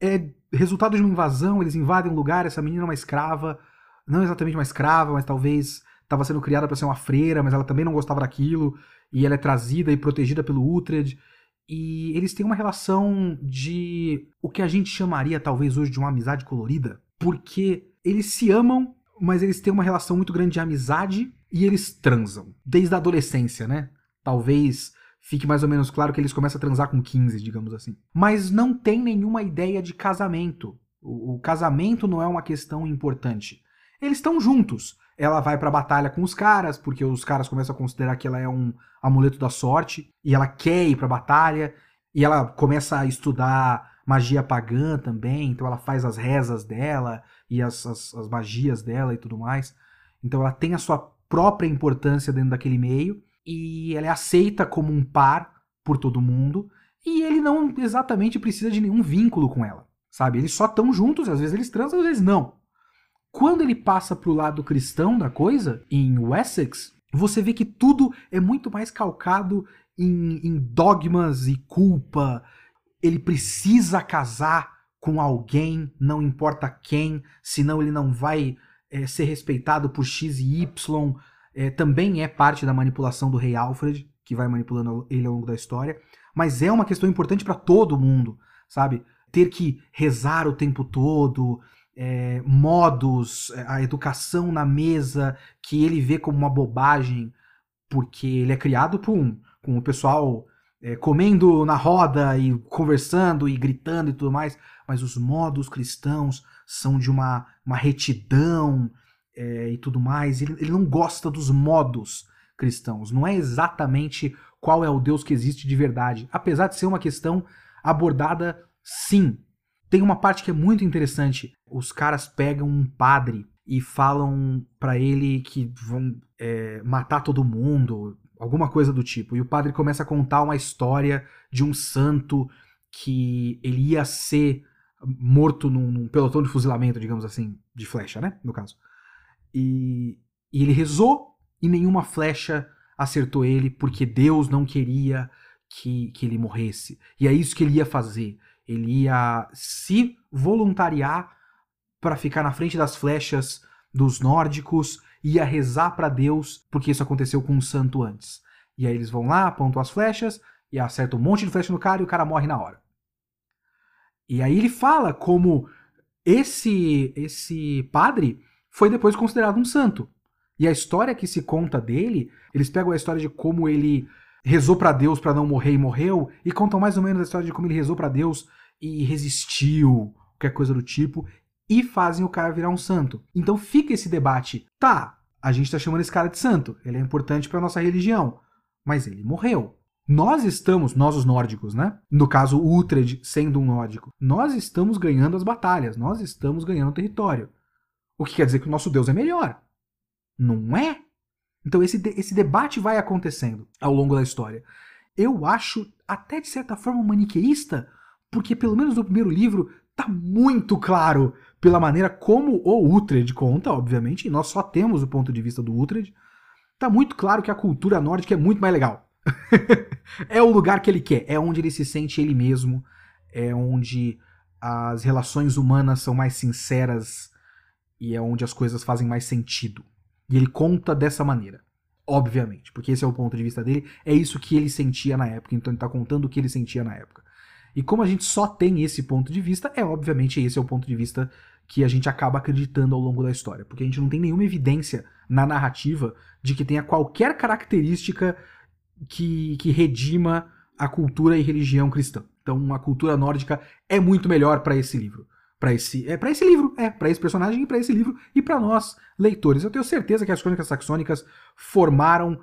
é resultado de uma invasão. Eles invadem um lugar, essa menina é uma escrava. Não exatamente uma escrava, mas talvez estava sendo criada para ser uma freira, mas ela também não gostava daquilo. E ela é trazida e protegida pelo Uhtred e eles têm uma relação de o que a gente chamaria talvez hoje de uma amizade colorida, porque eles se amam, mas eles têm uma relação muito grande de amizade e eles transam desde a adolescência, né? Talvez fique mais ou menos claro que eles começam a transar com 15, digamos assim. Mas não tem nenhuma ideia de casamento. O casamento não é uma questão importante. Eles estão juntos, ela vai pra batalha com os caras, porque os caras começam a considerar que ela é um amuleto da sorte, e ela quer ir pra batalha, e ela começa a estudar magia pagã também, então ela faz as rezas dela e as, as, as magias dela e tudo mais. Então ela tem a sua própria importância dentro daquele meio, e ela é aceita como um par por todo mundo, e ele não exatamente precisa de nenhum vínculo com ela, sabe? Eles só estão juntos, às vezes eles transam, às vezes não. Quando ele passa pro lado cristão da coisa, em Wessex, você vê que tudo é muito mais calcado em, em dogmas e culpa. Ele precisa casar com alguém, não importa quem, senão ele não vai é, ser respeitado por X e Y. É, também é parte da manipulação do rei Alfred, que vai manipulando ele ao longo da história. Mas é uma questão importante para todo mundo, sabe? Ter que rezar o tempo todo, é, modos, é, a educação na mesa, que ele vê como uma bobagem, porque ele é criado por um, com o pessoal é, comendo na roda e conversando e gritando e tudo mais, mas os modos cristãos são de uma, uma retidão é, e tudo mais. Ele, ele não gosta dos modos cristãos, não é exatamente qual é o Deus que existe de verdade, apesar de ser uma questão abordada sim tem uma parte que é muito interessante. Os caras pegam um padre e falam para ele que vão é, matar todo mundo, alguma coisa do tipo. E o padre começa a contar uma história de um santo que ele ia ser morto num, num pelotão de fuzilamento, digamos assim, de flecha, né? No caso. E, e ele rezou e nenhuma flecha acertou ele porque Deus não queria que, que ele morresse. E é isso que ele ia fazer. Ele ia se voluntariar para ficar na frente das flechas dos nórdicos, ia rezar para Deus, porque isso aconteceu com um santo antes. E aí eles vão lá, apontam as flechas, e acertam um monte de flecha no cara e o cara morre na hora. E aí ele fala como esse esse padre foi depois considerado um santo. E a história que se conta dele, eles pegam a história de como ele rezou para Deus para não morrer e morreu, e contam mais ou menos a história de como ele rezou para Deus e resistiu, qualquer coisa do tipo, e fazem o cara virar um santo. Então fica esse debate. Tá, a gente tá chamando esse cara de santo, ele é importante para nossa religião, mas ele morreu. Nós estamos, nós os nórdicos, né? No caso, o Uhtred sendo um nórdico, nós estamos ganhando as batalhas, nós estamos ganhando território. O que quer dizer que o nosso Deus é melhor. Não é? Então esse, esse debate vai acontecendo ao longo da história. Eu acho até de certa forma maniqueísta, porque pelo menos no primeiro livro tá muito claro pela maneira como o Uhtred conta, obviamente, e nós só temos o ponto de vista do Uhtred, tá muito claro que a cultura nórdica é muito mais legal. é o lugar que ele quer, é onde ele se sente ele mesmo, é onde as relações humanas são mais sinceras e é onde as coisas fazem mais sentido. E ele conta dessa maneira. Obviamente, porque esse é o ponto de vista dele, é isso que ele sentia na época, então ele está contando o que ele sentia na época. E como a gente só tem esse ponto de vista, é obviamente esse é o ponto de vista que a gente acaba acreditando ao longo da história, porque a gente não tem nenhuma evidência na narrativa de que tenha qualquer característica que, que redima a cultura e religião cristã. Então, a cultura nórdica é muito melhor para esse livro para esse é para esse livro, é para esse personagem e para esse livro e para nós leitores. Eu tenho certeza que as crônicas saxônicas formaram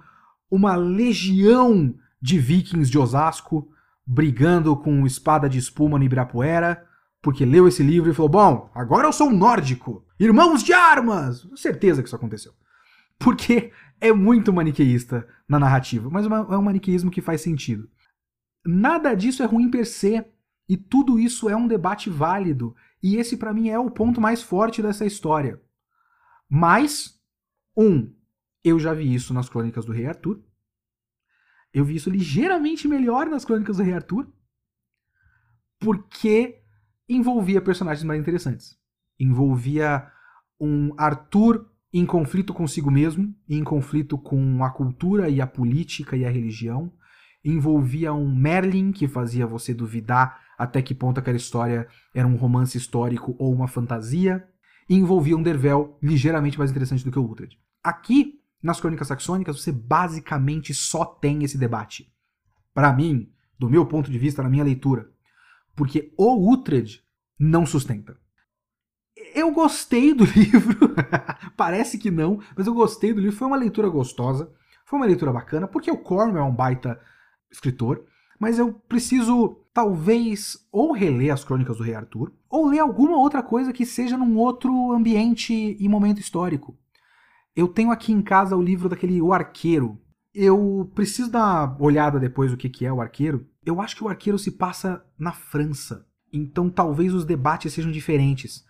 uma legião de vikings de Osasco brigando com espada de espuma no Ibirapuera, porque leu esse livro e falou: "Bom, agora eu sou um nórdico, irmãos de armas". Certeza que isso aconteceu. Porque é muito maniqueísta na narrativa, mas é um maniqueísmo que faz sentido. Nada disso é ruim per se, e tudo isso é um debate válido e esse para mim é o ponto mais forte dessa história. Mas, um, eu já vi isso nas crônicas do Rei Arthur. Eu vi isso ligeiramente melhor nas crônicas do Rei Arthur. Porque envolvia personagens mais interessantes. Envolvia um Arthur em conflito consigo mesmo, em conflito com a cultura e a política e a religião. Envolvia um Merlin que fazia você duvidar até que ponto aquela história era um romance histórico ou uma fantasia, e envolvia um Dervel ligeiramente mais interessante do que o Uhtred. Aqui, nas Crônicas Saxônicas, você basicamente só tem esse debate. Para mim, do meu ponto de vista, na minha leitura. Porque o Uhtred não sustenta. Eu gostei do livro, parece que não, mas eu gostei do livro, foi uma leitura gostosa, foi uma leitura bacana, porque o Cornwell é um baita escritor, mas eu preciso talvez ou reler as crônicas do Rei Arthur, ou ler alguma outra coisa que seja num outro ambiente e momento histórico. Eu tenho aqui em casa o livro daquele O Arqueiro. Eu preciso dar uma olhada depois o que, que é o Arqueiro. Eu acho que o Arqueiro se passa na França. Então talvez os debates sejam diferentes.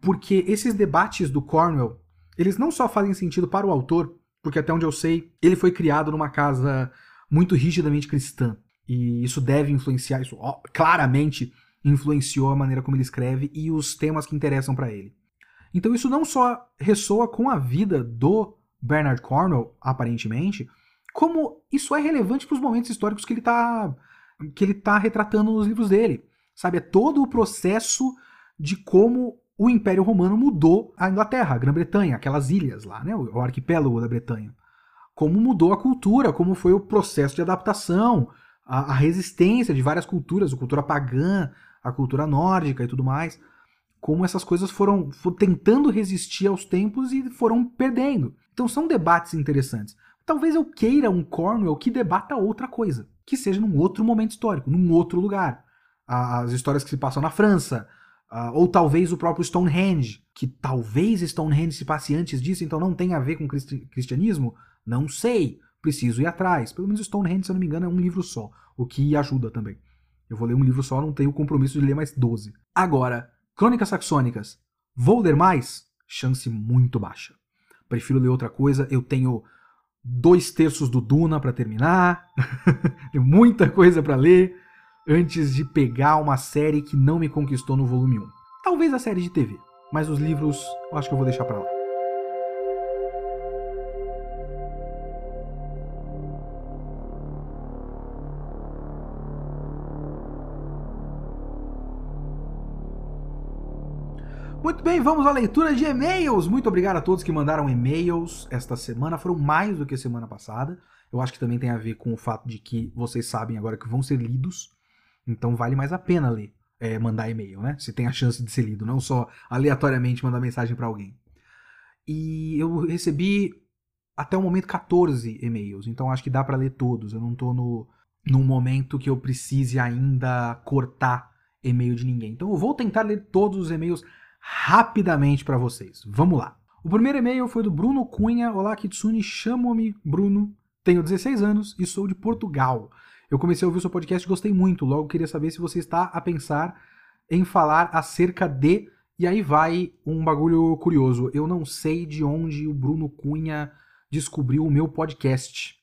Porque esses debates do Cornwell, eles não só fazem sentido para o autor, porque até onde eu sei, ele foi criado numa casa muito rigidamente cristã. E isso deve influenciar, isso claramente influenciou a maneira como ele escreve e os temas que interessam para ele. Então isso não só ressoa com a vida do Bernard Cornwell, aparentemente, como isso é relevante para os momentos históricos que ele está que ele tá retratando nos livros dele. Sabe, é todo o processo de como o Império Romano mudou a Inglaterra, a Grã-Bretanha, aquelas ilhas lá, né, o arquipélago da Bretanha. Como mudou a cultura, como foi o processo de adaptação, a, a resistência de várias culturas, a cultura pagã, a cultura nórdica e tudo mais, como essas coisas foram, foram tentando resistir aos tempos e foram perdendo. Então são debates interessantes. Talvez eu queira um Cornwell que debata outra coisa, que seja num outro momento histórico, num outro lugar. As histórias que se passam na França, ou talvez o próprio Stonehenge, que talvez Stonehenge se passe antes disso, então não tem a ver com cristianismo, não sei preciso ir atrás. Pelo menos Stonehenge, se eu não me engano, é um livro só, o que ajuda também. Eu vou ler um livro só, não tenho o compromisso de ler mais 12. Agora, Crônicas Saxônicas, vou ler mais? Chance muito baixa. Prefiro ler outra coisa, eu tenho dois terços do Duna para terminar, tenho muita coisa para ler antes de pegar uma série que não me conquistou no volume 1. Talvez a série de TV, mas os livros eu acho que eu vou deixar para lá. Muito bem, vamos à leitura de e-mails. Muito obrigado a todos que mandaram e-mails esta semana. Foram mais do que semana passada. Eu acho que também tem a ver com o fato de que vocês sabem agora que vão ser lidos. Então vale mais a pena ler, é, mandar e-mail, né? Se tem a chance de ser lido, não só aleatoriamente mandar mensagem para alguém. E eu recebi até o momento 14 e-mails, então acho que dá para ler todos. Eu não tô no, num momento que eu precise ainda cortar e-mail de ninguém. Então eu vou tentar ler todos os e-mails rapidamente para vocês. Vamos lá. O primeiro e-mail foi do Bruno Cunha. Olá, Kitsune, chamo-me Bruno, tenho 16 anos e sou de Portugal. Eu comecei a ouvir o seu podcast e gostei muito. Logo queria saber se você está a pensar em falar acerca de. E aí vai um bagulho curioso. Eu não sei de onde o Bruno Cunha descobriu o meu podcast.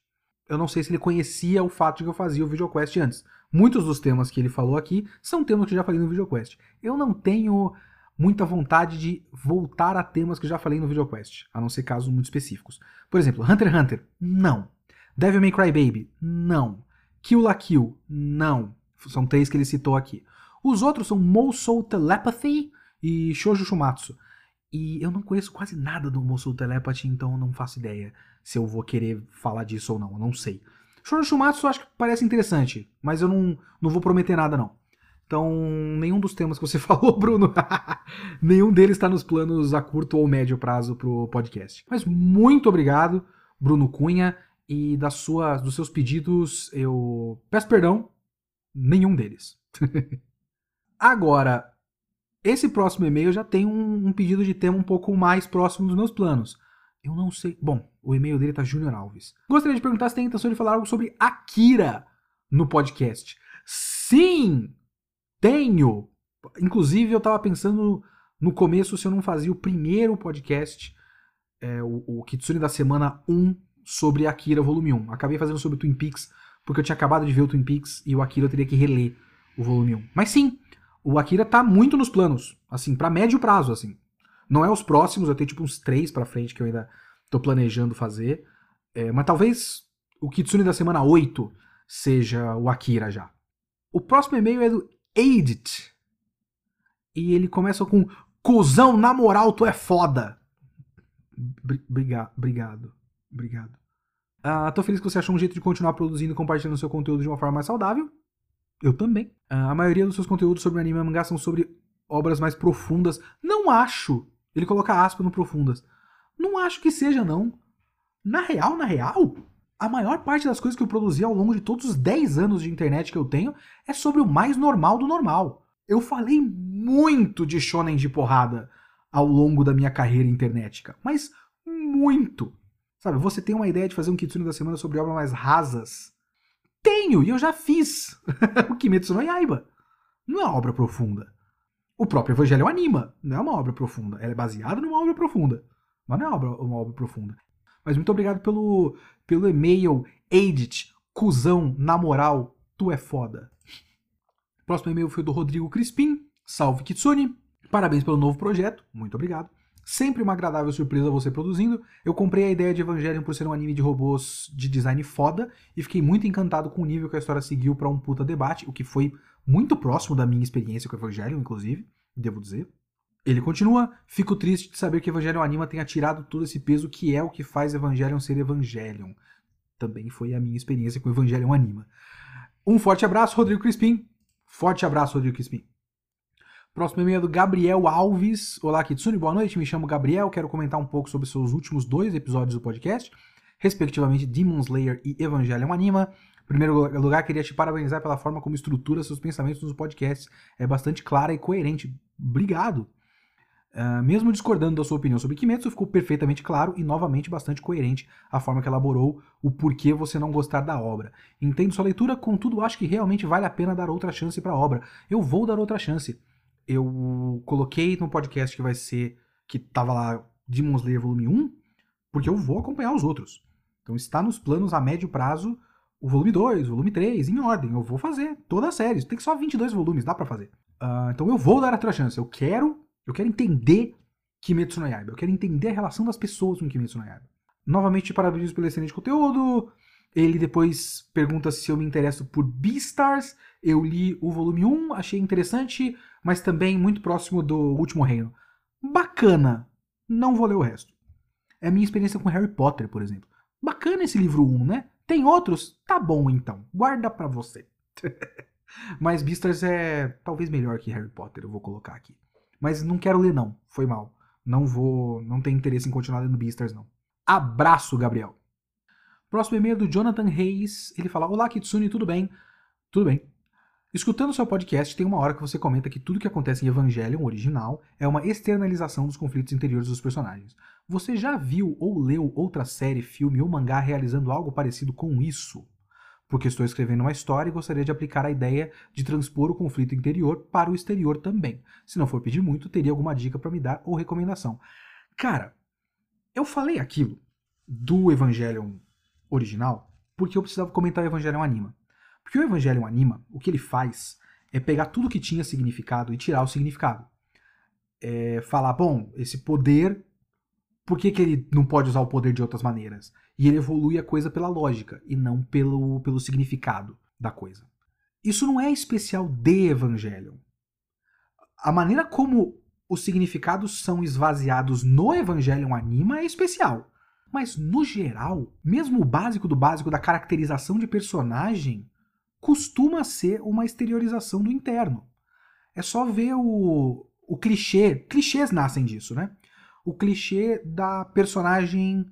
Eu não sei se ele conhecia o fato de que eu fazia o VideoQuest antes. Muitos dos temas que ele falou aqui são temas que eu já falei no VideoQuest. Eu não tenho muita vontade de voltar a temas que já falei no VideoQuest, a não ser casos muito específicos. Por exemplo, Hunter x Hunter, não. Devil May Cry Baby, não. Kill la Kill, não. São três que ele citou aqui. Os outros são Mousou Telepathy e Shoujo Shumatsu. E eu não conheço quase nada do Mousou Telepathy, então eu não faço ideia se eu vou querer falar disso ou não, eu não sei. Shoujo Shumatsu eu acho que parece interessante, mas eu não, não vou prometer nada não. Então, nenhum dos temas que você falou, Bruno, nenhum deles está nos planos a curto ou médio prazo para o podcast. Mas muito obrigado, Bruno Cunha, e das suas, dos seus pedidos eu peço perdão, nenhum deles. Agora, esse próximo e-mail já tem um, um, pedido de tema um pouco mais próximo dos meus planos. Eu não sei. Bom, o e-mail dele tá Junior Alves. Gostaria de perguntar se tem intenção de falar algo sobre Akira no podcast. Sim! Tenho! Inclusive, eu estava pensando no começo se eu não fazia o primeiro podcast, é, o, o, Kitsune da semana 1, sobre Akira volume 1. Acabei fazendo sobre Twin Peaks, porque eu tinha acabado de ver o Twin Peaks e o Akira eu teria que reler o volume 1. Mas sim, o Akira tá muito nos planos, assim, para médio prazo, assim. Não é os próximos, eu tenho tipo uns três para frente que eu ainda tô planejando fazer. É, mas talvez o Kitsune da semana 8 seja o Akira já. O próximo e-mail é do Edit. E ele começa com Cusão, na moral, tu é foda. Obrigado, obrigado, obrigado. Ah, tô feliz que você achou um jeito de continuar produzindo e compartilhando seu conteúdo de uma forma mais saudável. Eu também. Ah, a maioria dos seus conteúdos sobre anime e mangá são sobre obras mais profundas. Não acho. Ele coloca aspas no profundas. Não acho que seja, não. Na real, na real, a maior parte das coisas que eu produzi ao longo de todos os 10 anos de internet que eu tenho é sobre o mais normal do normal. Eu falei muito de shonen de porrada ao longo da minha carreira internetica, mas muito. Sabe, você tem uma ideia de fazer um Kitsune da semana sobre obras mais rasas? Tenho, e eu já fiz. o Kimetsu no Yaiba. Não é uma obra profunda. O próprio Evangelho anima, não é uma obra profunda. Ela é baseada numa obra profunda, mas não é uma obra, uma obra profunda. Mas muito obrigado pelo, pelo e-mail, Edit, cuzão, na moral, tu é foda. Próximo e-mail foi do Rodrigo Crispim. Salve Kitsune. Parabéns pelo novo projeto. Muito obrigado. Sempre uma agradável surpresa você produzindo. Eu comprei a ideia de Evangelion por ser um anime de robôs de design foda e fiquei muito encantado com o nível que a história seguiu para um puta debate, o que foi muito próximo da minha experiência com Evangelion, inclusive, devo dizer. Ele continua: Fico triste de saber que Evangelion Anima tenha tirado todo esse peso que é o que faz Evangelion ser Evangelion. Também foi a minha experiência com Evangelion Anima. Um forte abraço, Rodrigo Crispim. Forte abraço, Rodrigo Crispim. Próximo e-mail é do Gabriel Alves. Olá, Kitsune, boa noite. Me chamo Gabriel. Quero comentar um pouco sobre seus últimos dois episódios do podcast, respectivamente Demon Slayer e Evangelion Anima. Em primeiro lugar, queria te parabenizar pela forma como estrutura seus pensamentos nos podcasts. É bastante clara e coerente. Obrigado. Uh, mesmo discordando da sua opinião sobre Kimetsu, ficou perfeitamente claro e novamente bastante coerente a forma que elaborou o porquê você não gostar da obra. Entendo sua leitura, contudo acho que realmente vale a pena dar outra chance para a obra. Eu vou dar outra chance. Eu coloquei no podcast que vai ser que tava lá Demon Slayer volume 1, porque eu vou acompanhar os outros. Então está nos planos a médio prazo o volume 2, o volume 3, em ordem. Eu vou fazer toda a série. Tem só 22 volumes, dá para fazer. Uh, então eu vou dar outra chance. Eu quero eu quero entender Kimetsu no Yaiba. Eu quero entender a relação das pessoas com Kimetsu no Yaiba. Novamente, parabéns pelo excelente conteúdo. Ele depois pergunta se eu me interesso por Beastars. Eu li o volume 1, achei interessante, mas também muito próximo do Último Reino. bacana. Não vou ler o resto. É a minha experiência com Harry Potter, por exemplo. Bacana esse livro 1, né? Tem outros? Tá bom então. Guarda pra você. Mas Beastars é talvez melhor que Harry Potter, eu vou colocar aqui. Mas não quero ler não, foi mal. Não vou, não tenho interesse em continuar lendo Beastars não. Abraço, Gabriel. Próximo e-mail do Jonathan Reis. Ele fala: Olá, Kitsune, tudo bem? Tudo bem. Escutando seu podcast, tem uma hora que você comenta que tudo que acontece em Evangelion original é uma externalização dos conflitos interiores dos personagens. Você já viu ou leu outra série, filme ou mangá realizando algo parecido com isso? Porque estou escrevendo uma história e gostaria de aplicar a ideia de transpor o conflito interior para o exterior também. Se não for pedir muito, teria alguma dica para me dar ou recomendação. Cara, eu falei aquilo do Evangelion original porque eu precisava comentar o Evangelion Anima. Porque o Evangelion Anima, o que ele faz é pegar tudo que tinha significado e tirar o significado. É falar, bom, esse poder, por que, que ele não pode usar o poder de outras maneiras? E ele evolui a coisa pela lógica e não pelo, pelo significado da coisa. Isso não é especial de Evangelion. A maneira como os significados são esvaziados no Evangelion Anima é especial. Mas, no geral, mesmo o básico do básico da caracterização de personagem costuma ser uma exteriorização do interno. É só ver o, o clichê. Clichês nascem disso, né? O clichê da personagem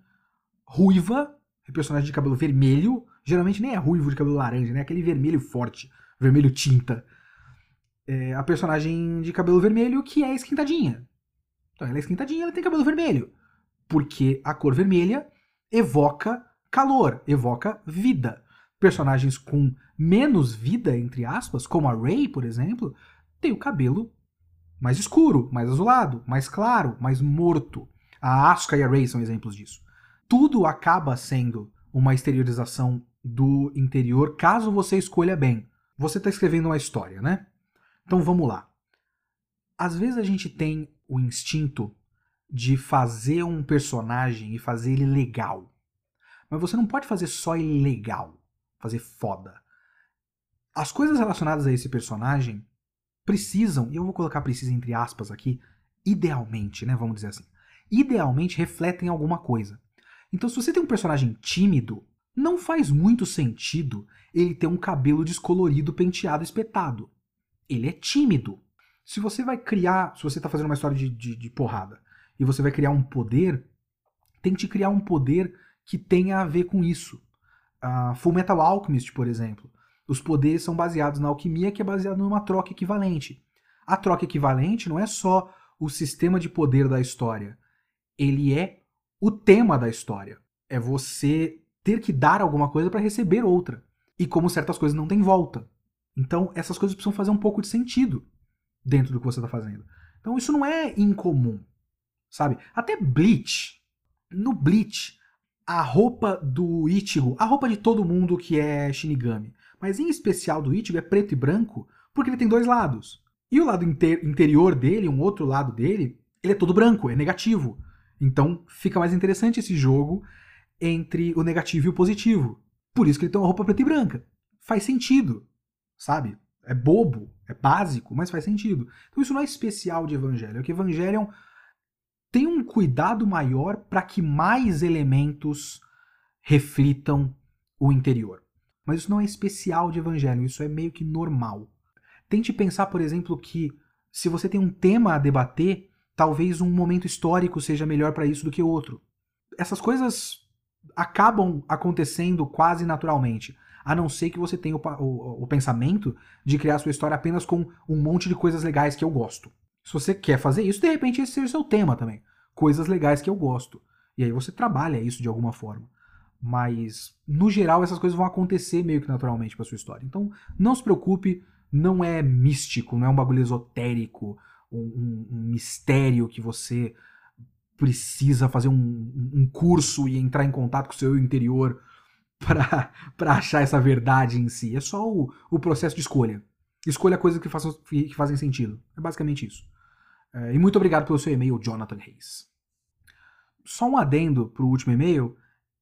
ruiva, personagem de cabelo vermelho. Geralmente nem é ruivo de cabelo laranja, né? Aquele vermelho forte, vermelho tinta. É a personagem de cabelo vermelho que é esquentadinha. Então ela é esquentadinha, ela tem cabelo vermelho. Porque a cor vermelha evoca calor, evoca vida. Personagens com menos vida, entre aspas, como a Rey, por exemplo, tem o cabelo mais escuro, mais azulado, mais claro, mais morto. A Asuka e a Rey são exemplos disso. Tudo acaba sendo uma exteriorização do interior, caso você escolha bem. Você está escrevendo uma história, né? Então vamos lá. Às vezes a gente tem o instinto de fazer um personagem e fazer ele legal. Mas você não pode fazer só ele legal, fazer foda as coisas relacionadas a esse personagem precisam, e eu vou colocar precisa entre aspas aqui, idealmente, né, vamos dizer assim, idealmente refletem alguma coisa. Então, se você tem um personagem tímido, não faz muito sentido ele ter um cabelo descolorido, penteado, espetado. Ele é tímido. Se você vai criar, se você está fazendo uma história de, de, de porrada, e você vai criar um poder, tente criar um poder que tenha a ver com isso. Uh, Full Metal Alchemist, por exemplo. Os poderes são baseados na alquimia, que é baseada numa troca equivalente. A troca equivalente não é só o sistema de poder da história, ele é o tema da história. É você ter que dar alguma coisa para receber outra. E como certas coisas não têm volta. Então, essas coisas precisam fazer um pouco de sentido dentro do que você está fazendo. Então, isso não é incomum, sabe? Até Bleach. No Bleach, a roupa do Ichigo, a roupa de todo mundo que é Shinigami, mas em especial do Ichigo é preto e branco porque ele tem dois lados. E o lado inter interior dele, um outro lado dele, ele é todo branco, é negativo. Então fica mais interessante esse jogo entre o negativo e o positivo. Por isso que ele tem uma roupa preta e branca. Faz sentido, sabe? É bobo, é básico, mas faz sentido. Então isso não é especial de Evangelho, é que Evangelion tem um cuidado maior para que mais elementos reflitam o interior. Mas isso não é especial de evangelho, isso é meio que normal. Tente pensar, por exemplo, que se você tem um tema a debater, talvez um momento histórico seja melhor para isso do que outro. Essas coisas acabam acontecendo quase naturalmente, a não ser que você tenha o, o, o pensamento de criar sua história apenas com um monte de coisas legais que eu gosto. Se você quer fazer isso, de repente esse seja o seu tema também. Coisas legais que eu gosto. E aí você trabalha isso de alguma forma. Mas, no geral, essas coisas vão acontecer meio que naturalmente para sua história. Então, não se preocupe, não é místico, não é um bagulho esotérico, um, um, mistério que você precisa fazer um, um, curso e entrar em contato com o seu interior para achar essa verdade em si. É só o, o processo de escolha. Escolha coisas que, façam, que fazem sentido. É basicamente isso. É, e muito obrigado pelo seu e-mail, Jonathan Reis. Só um adendo para o último e-mail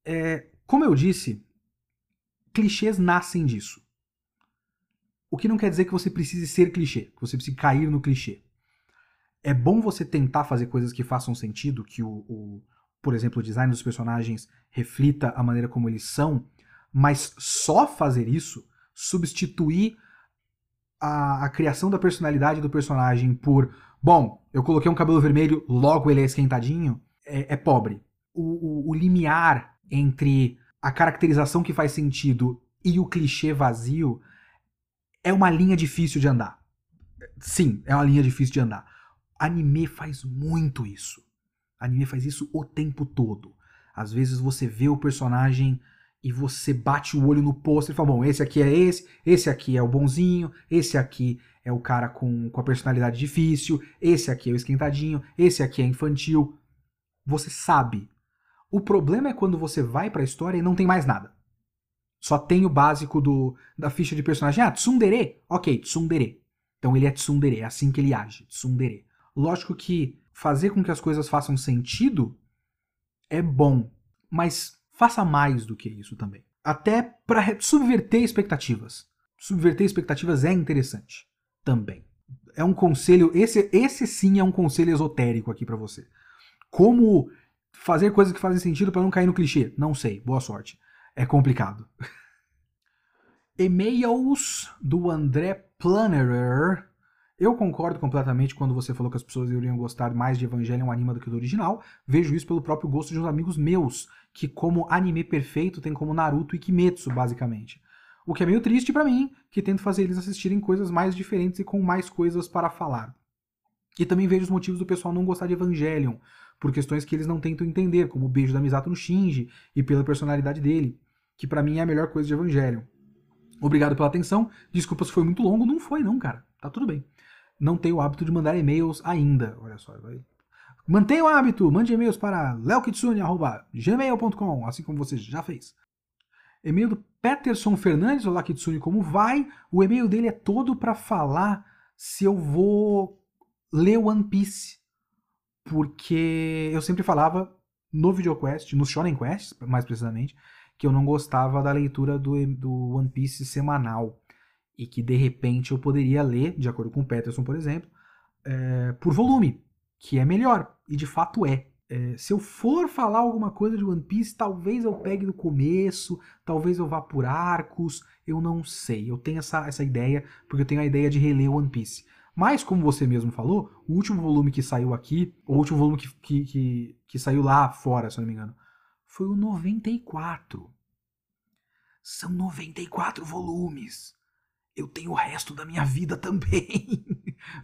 é, como eu disse, clichês nascem disso. O que não quer dizer que você precise ser clichê, que você precise cair no clichê. é bom você tentar fazer coisas que façam sentido, que o, o, por exemplo, o design dos personagens reflita a maneira como eles são, mas só fazer isso, substituir a, a criação da personalidade do personagem por, bom, eu coloquei um cabelo vermelho, logo ele é esquentadinho, é, é pobre. O, o, o limiar entre a caracterização que faz sentido e o clichê vazio é uma linha difícil de andar. Sim, é uma linha difícil de andar. Anime faz muito isso. Anime faz isso o tempo todo. Às vezes você vê o personagem e você bate o olho no pôster e fala: bom, esse aqui é esse, esse aqui é o bonzinho, esse aqui é o cara com, com a personalidade difícil, esse aqui é o esquentadinho, esse aqui é infantil. Você sabe. O problema é quando você vai para a história e não tem mais nada. Só tem o básico do, da ficha de personagem. Ah, tsundere? Ok, tsundere. Então ele é tsundere, é assim que ele age, tsundere. Lógico que fazer com que as coisas façam sentido é bom, mas faça mais do que isso também. Até para subverter expectativas. Subverter expectativas é interessante também. É um conselho, esse, esse sim é um conselho esotérico aqui para você. Como fazer coisas que fazem sentido para não cair no clichê? Não sei, boa sorte. É complicado. E-mails do André Plannerer eu concordo completamente quando você falou que as pessoas iriam gostar mais de Evangelion anima do que do original. Vejo isso pelo próprio gosto de uns amigos meus, que como anime perfeito tem como Naruto e Kimetsu, basicamente. O que é meio triste para mim, que tento fazer eles assistirem coisas mais diferentes e com mais coisas para falar. E também vejo os motivos do pessoal não gostar de Evangelion, por questões que eles não tentam entender, como o beijo da Misato no Shinji e pela personalidade dele, que para mim é a melhor coisa de Evangelion. Obrigado pela atenção. Desculpa se foi muito longo, não foi não, cara. Tá tudo bem não tem o hábito de mandar e-mails ainda. Olha só, vai. Mantenha o hábito, mande e-mails para leokitsune.gmail.com, assim como você já fez. E-mail do Peterson Fernandes, olá Kitsune, como vai? O e-mail dele é todo para falar se eu vou ler One Piece. Porque eu sempre falava no VideoQuest, no Shonen Quest, mais precisamente, que eu não gostava da leitura do, do One Piece semanal e que de repente eu poderia ler, de acordo com o Peterson, por exemplo, é, por volume, que é melhor, e de fato é. é. Se eu for falar alguma coisa de One Piece, talvez eu pegue do começo, talvez eu vá por arcos, eu não sei. Eu tenho essa, essa ideia, porque eu tenho a ideia de reler One Piece. Mas, como você mesmo falou, o último volume que saiu aqui, o último volume que, que, que, que saiu lá fora, se eu não me engano, foi o 94. São 94 volumes eu tenho o resto da minha vida também.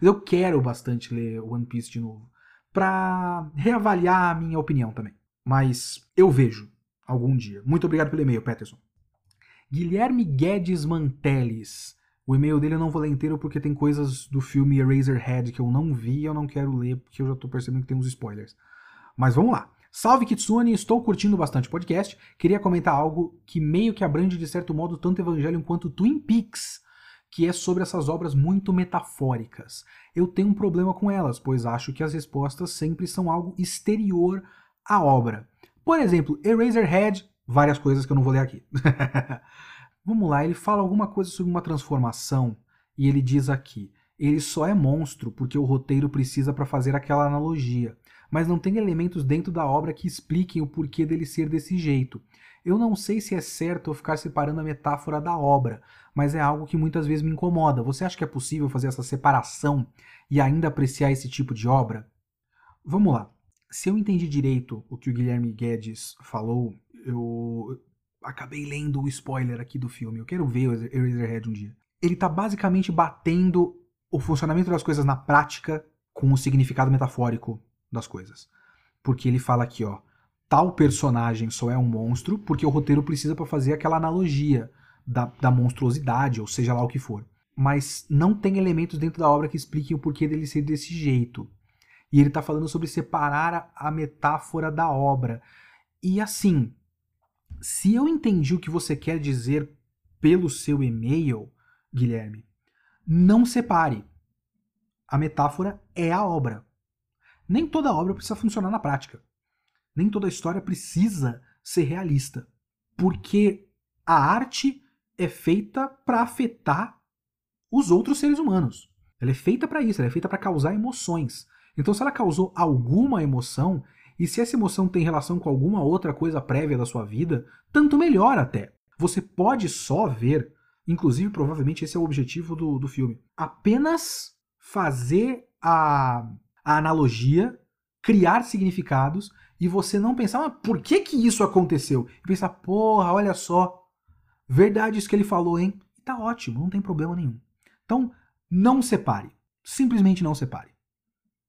eu quero bastante ler One Piece de novo. Pra reavaliar a minha opinião também. Mas eu vejo algum dia. Muito obrigado pelo e-mail, Peterson. Guilherme Guedes Manteles. O e-mail dele eu não vou ler inteiro porque tem coisas do filme Eraserhead que eu não vi e eu não quero ler porque eu já tô percebendo que tem uns spoilers. Mas vamos lá. Salve Kitsune, estou curtindo bastante o podcast. Queria comentar algo que meio que abrange de certo modo tanto Evangelion quanto Twin Peaks que é sobre essas obras muito metafóricas. Eu tenho um problema com elas, pois acho que as respostas sempre são algo exterior à obra. Por exemplo, Eraserhead, várias coisas que eu não vou ler aqui. Vamos lá, ele fala alguma coisa sobre uma transformação e ele diz aqui: ele só é monstro porque o roteiro precisa para fazer aquela analogia, mas não tem elementos dentro da obra que expliquem o porquê dele ser desse jeito. Eu não sei se é certo eu ficar separando a metáfora da obra, mas é algo que muitas vezes me incomoda. Você acha que é possível fazer essa separação e ainda apreciar esse tipo de obra? Vamos lá. Se eu entendi direito o que o Guilherme Guedes falou, eu acabei lendo o spoiler aqui do filme. Eu quero ver o Eraserhead um dia. Ele está basicamente batendo o funcionamento das coisas na prática com o significado metafórico das coisas. Porque ele fala aqui, ó, tal personagem só é um monstro porque o roteiro precisa para fazer aquela analogia da, da monstruosidade, ou seja lá o que for. Mas não tem elementos dentro da obra que expliquem o porquê dele ser desse jeito. E ele está falando sobre separar a metáfora da obra. E assim, se eu entendi o que você quer dizer pelo seu e-mail, Guilherme, não separe. A metáfora é a obra. Nem toda obra precisa funcionar na prática. Nem toda história precisa ser realista. Porque a arte é feita para afetar os outros seres humanos. Ela é feita para isso, ela é feita para causar emoções. Então, se ela causou alguma emoção, e se essa emoção tem relação com alguma outra coisa prévia da sua vida, tanto melhor até. Você pode só ver, inclusive provavelmente esse é o objetivo do, do filme, apenas fazer a, a analogia, criar significados e você não pensar, mas por que que isso aconteceu? E pensar, porra, olha só, verdade isso que ele falou, hein? Tá ótimo, não tem problema nenhum. Então, não separe. Simplesmente não separe.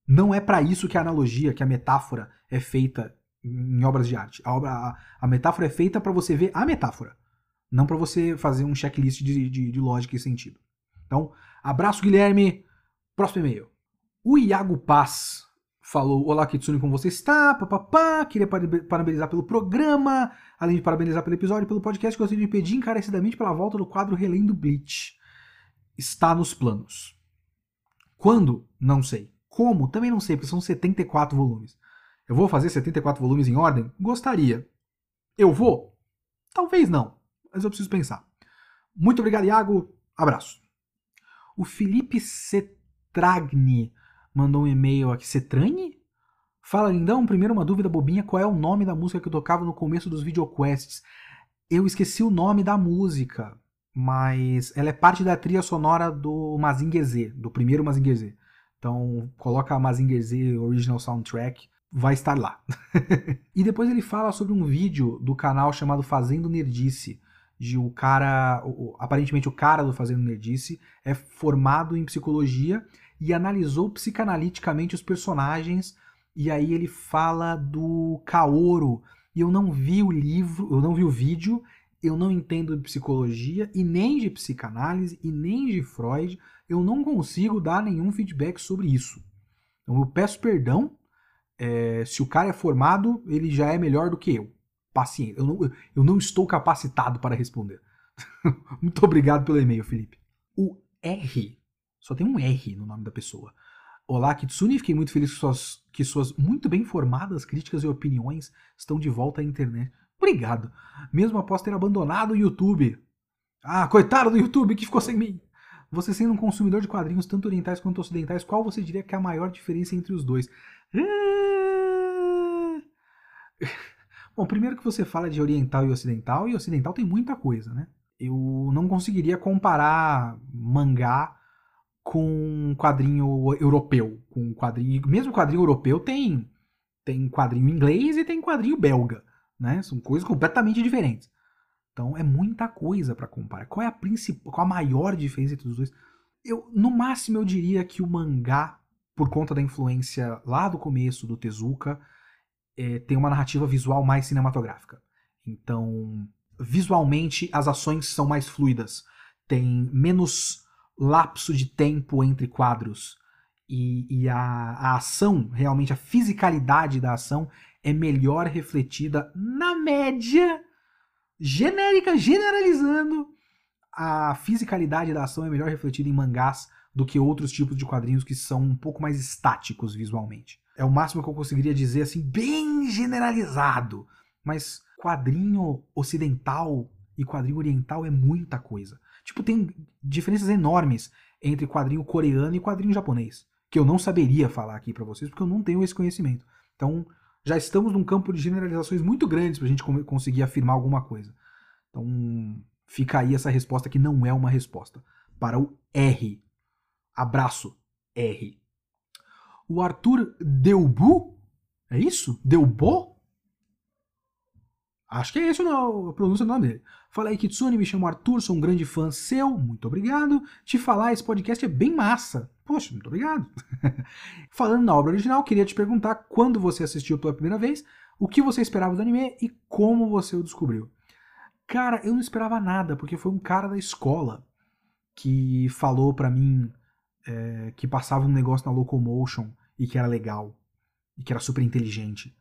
Não é para isso que a analogia, que a metáfora é feita em obras de arte. A, obra, a, a metáfora é feita para você ver a metáfora, não para você fazer um checklist de, de, de lógica e sentido. Então, abraço, Guilherme. Próximo e-mail. O Iago Paz falou: Olá, Kitsune, como você está? Papapá, queria parabenizar pelo programa, além de parabenizar pelo episódio e pelo podcast, gostaria de pedir encarecidamente pela volta do quadro Relendo Bleach. Está nos planos. Quando? Não sei. Como? Também não sei, porque são 74 volumes. Eu vou fazer 74 volumes em ordem? Gostaria. Eu vou? Talvez não, mas eu preciso pensar. Muito obrigado, Iago. Abraço. O Felipe Cetragni mandou um e-mail aqui. Cetrani? Fala, lindão. Primeiro, uma dúvida bobinha: qual é o nome da música que eu tocava no começo dos videoquests? Eu esqueci o nome da música, mas ela é parte da trilha sonora do Mazinger Z, do primeiro Mazinger Z. Então, coloca a Mazinger Z Original Soundtrack, vai estar lá. e depois ele fala sobre um vídeo do canal chamado Fazendo Nerdice, de o cara, aparentemente o cara do Fazendo Nerdice é formado em psicologia e analisou psicanaliticamente os personagens e aí ele fala do Kaoro. E eu não vi o livro, eu não vi o vídeo, eu não entendo de psicologia e nem de psicanálise e nem de Freud, eu não consigo dar nenhum feedback sobre isso. Então eu peço perdão. É, se o cara é formado, ele já é melhor do que eu. Paciência. Eu não, eu não estou capacitado para responder. Muito obrigado pelo e-mail, Felipe. O R. Só tem um R no nome da pessoa. Olá, Kitsune. Fiquei muito feliz que suas, que suas muito bem formadas críticas e opiniões estão de volta à internet. Obrigado. Mesmo após ter abandonado o YouTube. Ah, coitado do YouTube que ficou sem mim. Você sendo um consumidor de quadrinhos tanto orientais quanto ocidentais, qual você diria que é a maior diferença entre os dois? Ah! Bom, primeiro que você fala de oriental e ocidental, e ocidental tem muita coisa, né? Eu não conseguiria comparar mangá com quadrinho europeu, com quadrinho, mesmo quadrinho europeu tem tem quadrinho inglês e tem quadrinho belga, né? São coisas completamente diferentes. Então é muita coisa para comparar. Qual é a principal, qual a maior diferença entre os dois? Eu, no máximo eu diria que o mangá, por conta da influência lá do começo do Tezuka, é, tem uma narrativa visual mais cinematográfica. Então, visualmente as ações são mais fluidas, tem menos lapso de tempo entre quadros e, e a, a ação, realmente a fisicalidade da ação é melhor refletida na média genérica, generalizando, a fisicalidade da ação é melhor refletida em mangás do que outros tipos de quadrinhos que são um pouco mais estáticos visualmente. É o máximo que eu conseguiria dizer assim, bem generalizado. Mas quadrinho ocidental e quadrinho oriental é muita coisa. Tipo, tem diferenças enormes entre quadrinho coreano e quadrinho japonês, que eu não saberia falar aqui para vocês porque eu não tenho esse conhecimento. Então, já estamos num campo de generalizações muito grandes para a gente conseguir afirmar alguma coisa. Então, fica aí essa resposta que não é uma resposta. Para o R. Abraço, R. O Arthur Delbu? É isso? Delbo? Acho que é esse a pronúncia do nome dele. Fala aí, Kitsune, me chamo Arthur, sou um grande fã seu, muito obrigado. Te falar, esse podcast é bem massa. Poxa, muito obrigado. Falando na obra original, queria te perguntar quando você assistiu pela primeira vez, o que você esperava do anime e como você o descobriu. Cara, eu não esperava nada, porque foi um cara da escola que falou pra mim é, que passava um negócio na Locomotion e que era legal, e que era super inteligente.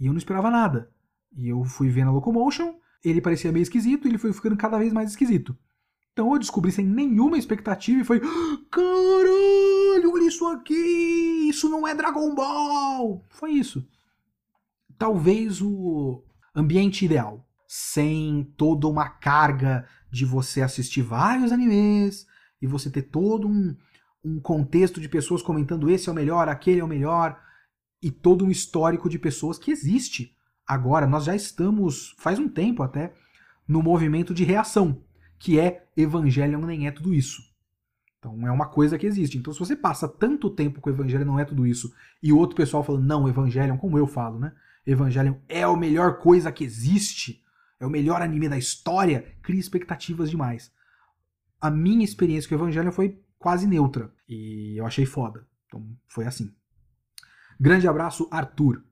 E eu não esperava nada. E eu fui ver na Locomotion, ele parecia meio esquisito, ele foi ficando cada vez mais esquisito. Então eu descobri sem nenhuma expectativa e foi: Caralho, olha isso aqui! Isso não é Dragon Ball! Foi isso. Talvez o ambiente ideal. Sem toda uma carga de você assistir vários animes e você ter todo um, um contexto de pessoas comentando esse é o melhor, aquele é o melhor, e todo um histórico de pessoas que existe. Agora, nós já estamos, faz um tempo até, no movimento de reação, que é Evangelion nem é tudo isso. Então é uma coisa que existe. Então se você passa tanto tempo com o Evangelho não é tudo isso, e outro pessoal falando, não, Evangelion, como eu falo, né? Evangelion é a melhor coisa que existe, é o melhor anime da história, cria expectativas demais. A minha experiência com o Evangelion foi quase neutra, e eu achei foda. Então foi assim. Grande abraço, Arthur.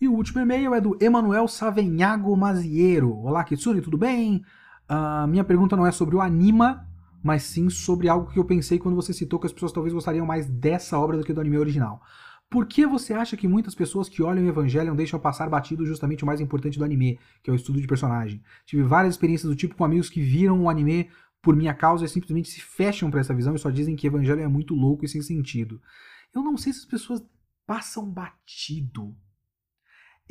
E o último e-mail é do Emanuel Savenhago Maziero. Olá, Kitsune, tudo bem? Uh, minha pergunta não é sobre o Anima, mas sim sobre algo que eu pensei quando você citou que as pessoas talvez gostariam mais dessa obra do que do anime original. Por que você acha que muitas pessoas que olham o Evangelion deixam passar batido justamente o mais importante do anime, que é o estudo de personagem? Tive várias experiências do tipo com amigos que viram o anime por minha causa e simplesmente se fecham para essa visão e só dizem que Evangelion é muito louco e sem sentido. Eu não sei se as pessoas passam batido.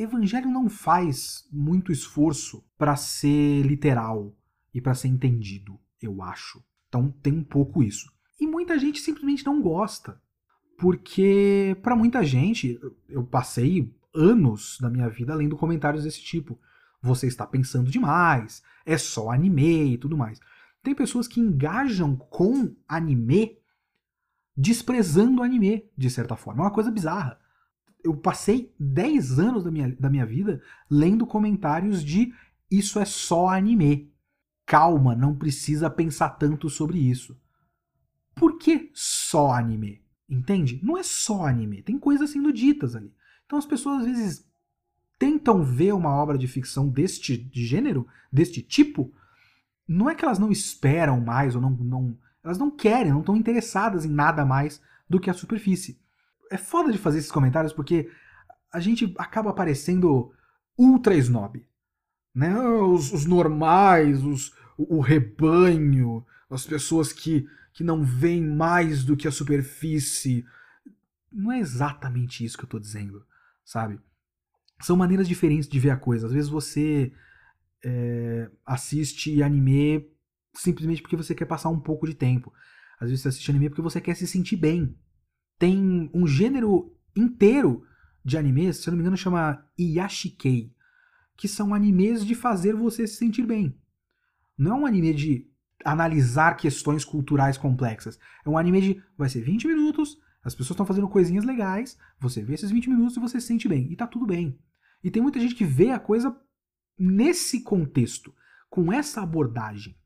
Evangelho não faz muito esforço para ser literal e para ser entendido, eu acho. Então tem um pouco isso. E muita gente simplesmente não gosta. Porque, para muita gente, eu passei anos da minha vida lendo comentários desse tipo. Você está pensando demais, é só anime e tudo mais. Tem pessoas que engajam com anime desprezando o anime, de certa forma. É uma coisa bizarra. Eu passei 10 anos da minha, da minha vida lendo comentários de isso é só anime. Calma, não precisa pensar tanto sobre isso. Por que só anime? Entende? Não é só anime, tem coisas sendo ditas ali. Então as pessoas às vezes tentam ver uma obra de ficção deste de gênero, deste tipo, não é que elas não esperam mais ou não, não elas não querem, não estão interessadas em nada mais do que a superfície. É foda de fazer esses comentários porque a gente acaba parecendo ultra snob. Né? Os, os normais, os, o, o rebanho, as pessoas que que não veem mais do que a superfície. Não é exatamente isso que eu estou dizendo, sabe? São maneiras diferentes de ver a coisa. Às vezes você é, assiste anime simplesmente porque você quer passar um pouco de tempo. Às vezes você assiste anime porque você quer se sentir bem. Tem um gênero inteiro de animes, se eu não me engano, chama Iyashikei, que são animes de fazer você se sentir bem. Não é um anime de analisar questões culturais complexas. É um anime de vai ser 20 minutos, as pessoas estão fazendo coisinhas legais, você vê esses 20 minutos e você se sente bem. E tá tudo bem. E tem muita gente que vê a coisa nesse contexto, com essa abordagem.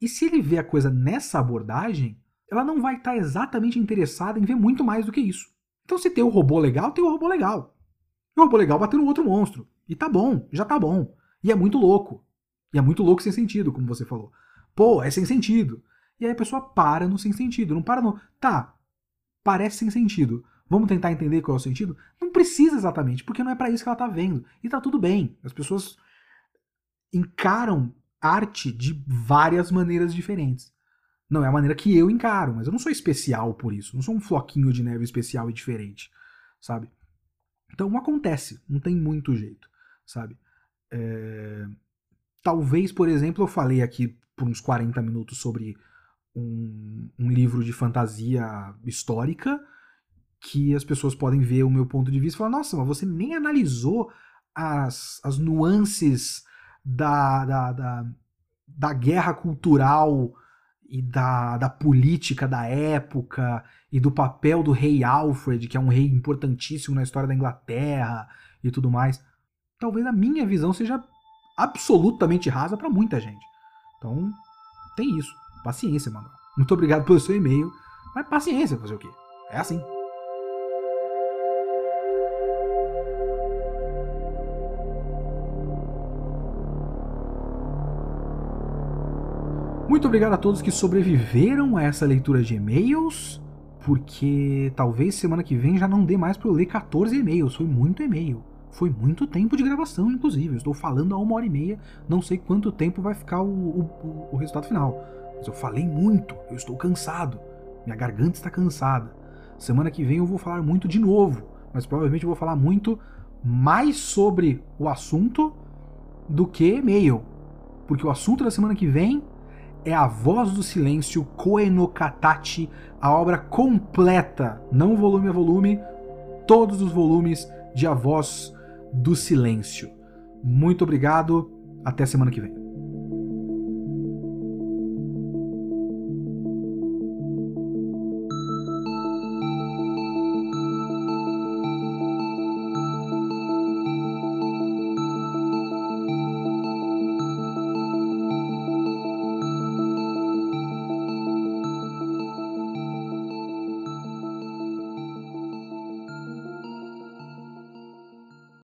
E se ele vê a coisa nessa abordagem, ela não vai estar tá exatamente interessada em ver muito mais do que isso. Então, se tem o robô legal, tem o robô legal. E o robô legal batendo no outro monstro. E tá bom, já tá bom. E é muito louco. E é muito louco sem sentido, como você falou. Pô, é sem sentido. E aí a pessoa para no sem sentido. Não para no. Tá, parece sem sentido. Vamos tentar entender qual é o sentido? Não precisa exatamente, porque não é para isso que ela tá vendo. E tá tudo bem. As pessoas encaram arte de várias maneiras diferentes. Não é a maneira que eu encaro, mas eu não sou especial por isso. Não sou um floquinho de neve especial e diferente, sabe? Então acontece, não tem muito jeito, sabe? É... Talvez, por exemplo, eu falei aqui por uns 40 minutos sobre um, um livro de fantasia histórica que as pessoas podem ver o meu ponto de vista e falar, nossa, mas você nem analisou as, as nuances da, da, da, da guerra cultural e da, da política da época e do papel do rei Alfred, que é um rei importantíssimo na história da Inglaterra e tudo mais. Talvez a minha visão seja absolutamente rasa para muita gente. Então, tem isso. Paciência, Manuel. Muito obrigado pelo seu e-mail. Mas paciência, fazer o quê? É assim. Muito obrigado a todos que sobreviveram a essa leitura de e-mails, porque talvez semana que vem já não dê mais para eu ler 14 e-mails, foi muito e-mail. Foi muito tempo de gravação, inclusive. Eu estou falando há uma hora e meia, não sei quanto tempo vai ficar o, o, o resultado final. Mas eu falei muito, eu estou cansado. Minha garganta está cansada. Semana que vem eu vou falar muito de novo, mas provavelmente eu vou falar muito mais sobre o assunto do que e-mail. Porque o assunto da semana que vem é A Voz do Silêncio, Koe no Katachi, a obra completa, não volume a volume, todos os volumes de A Voz do Silêncio. Muito obrigado, até semana que vem.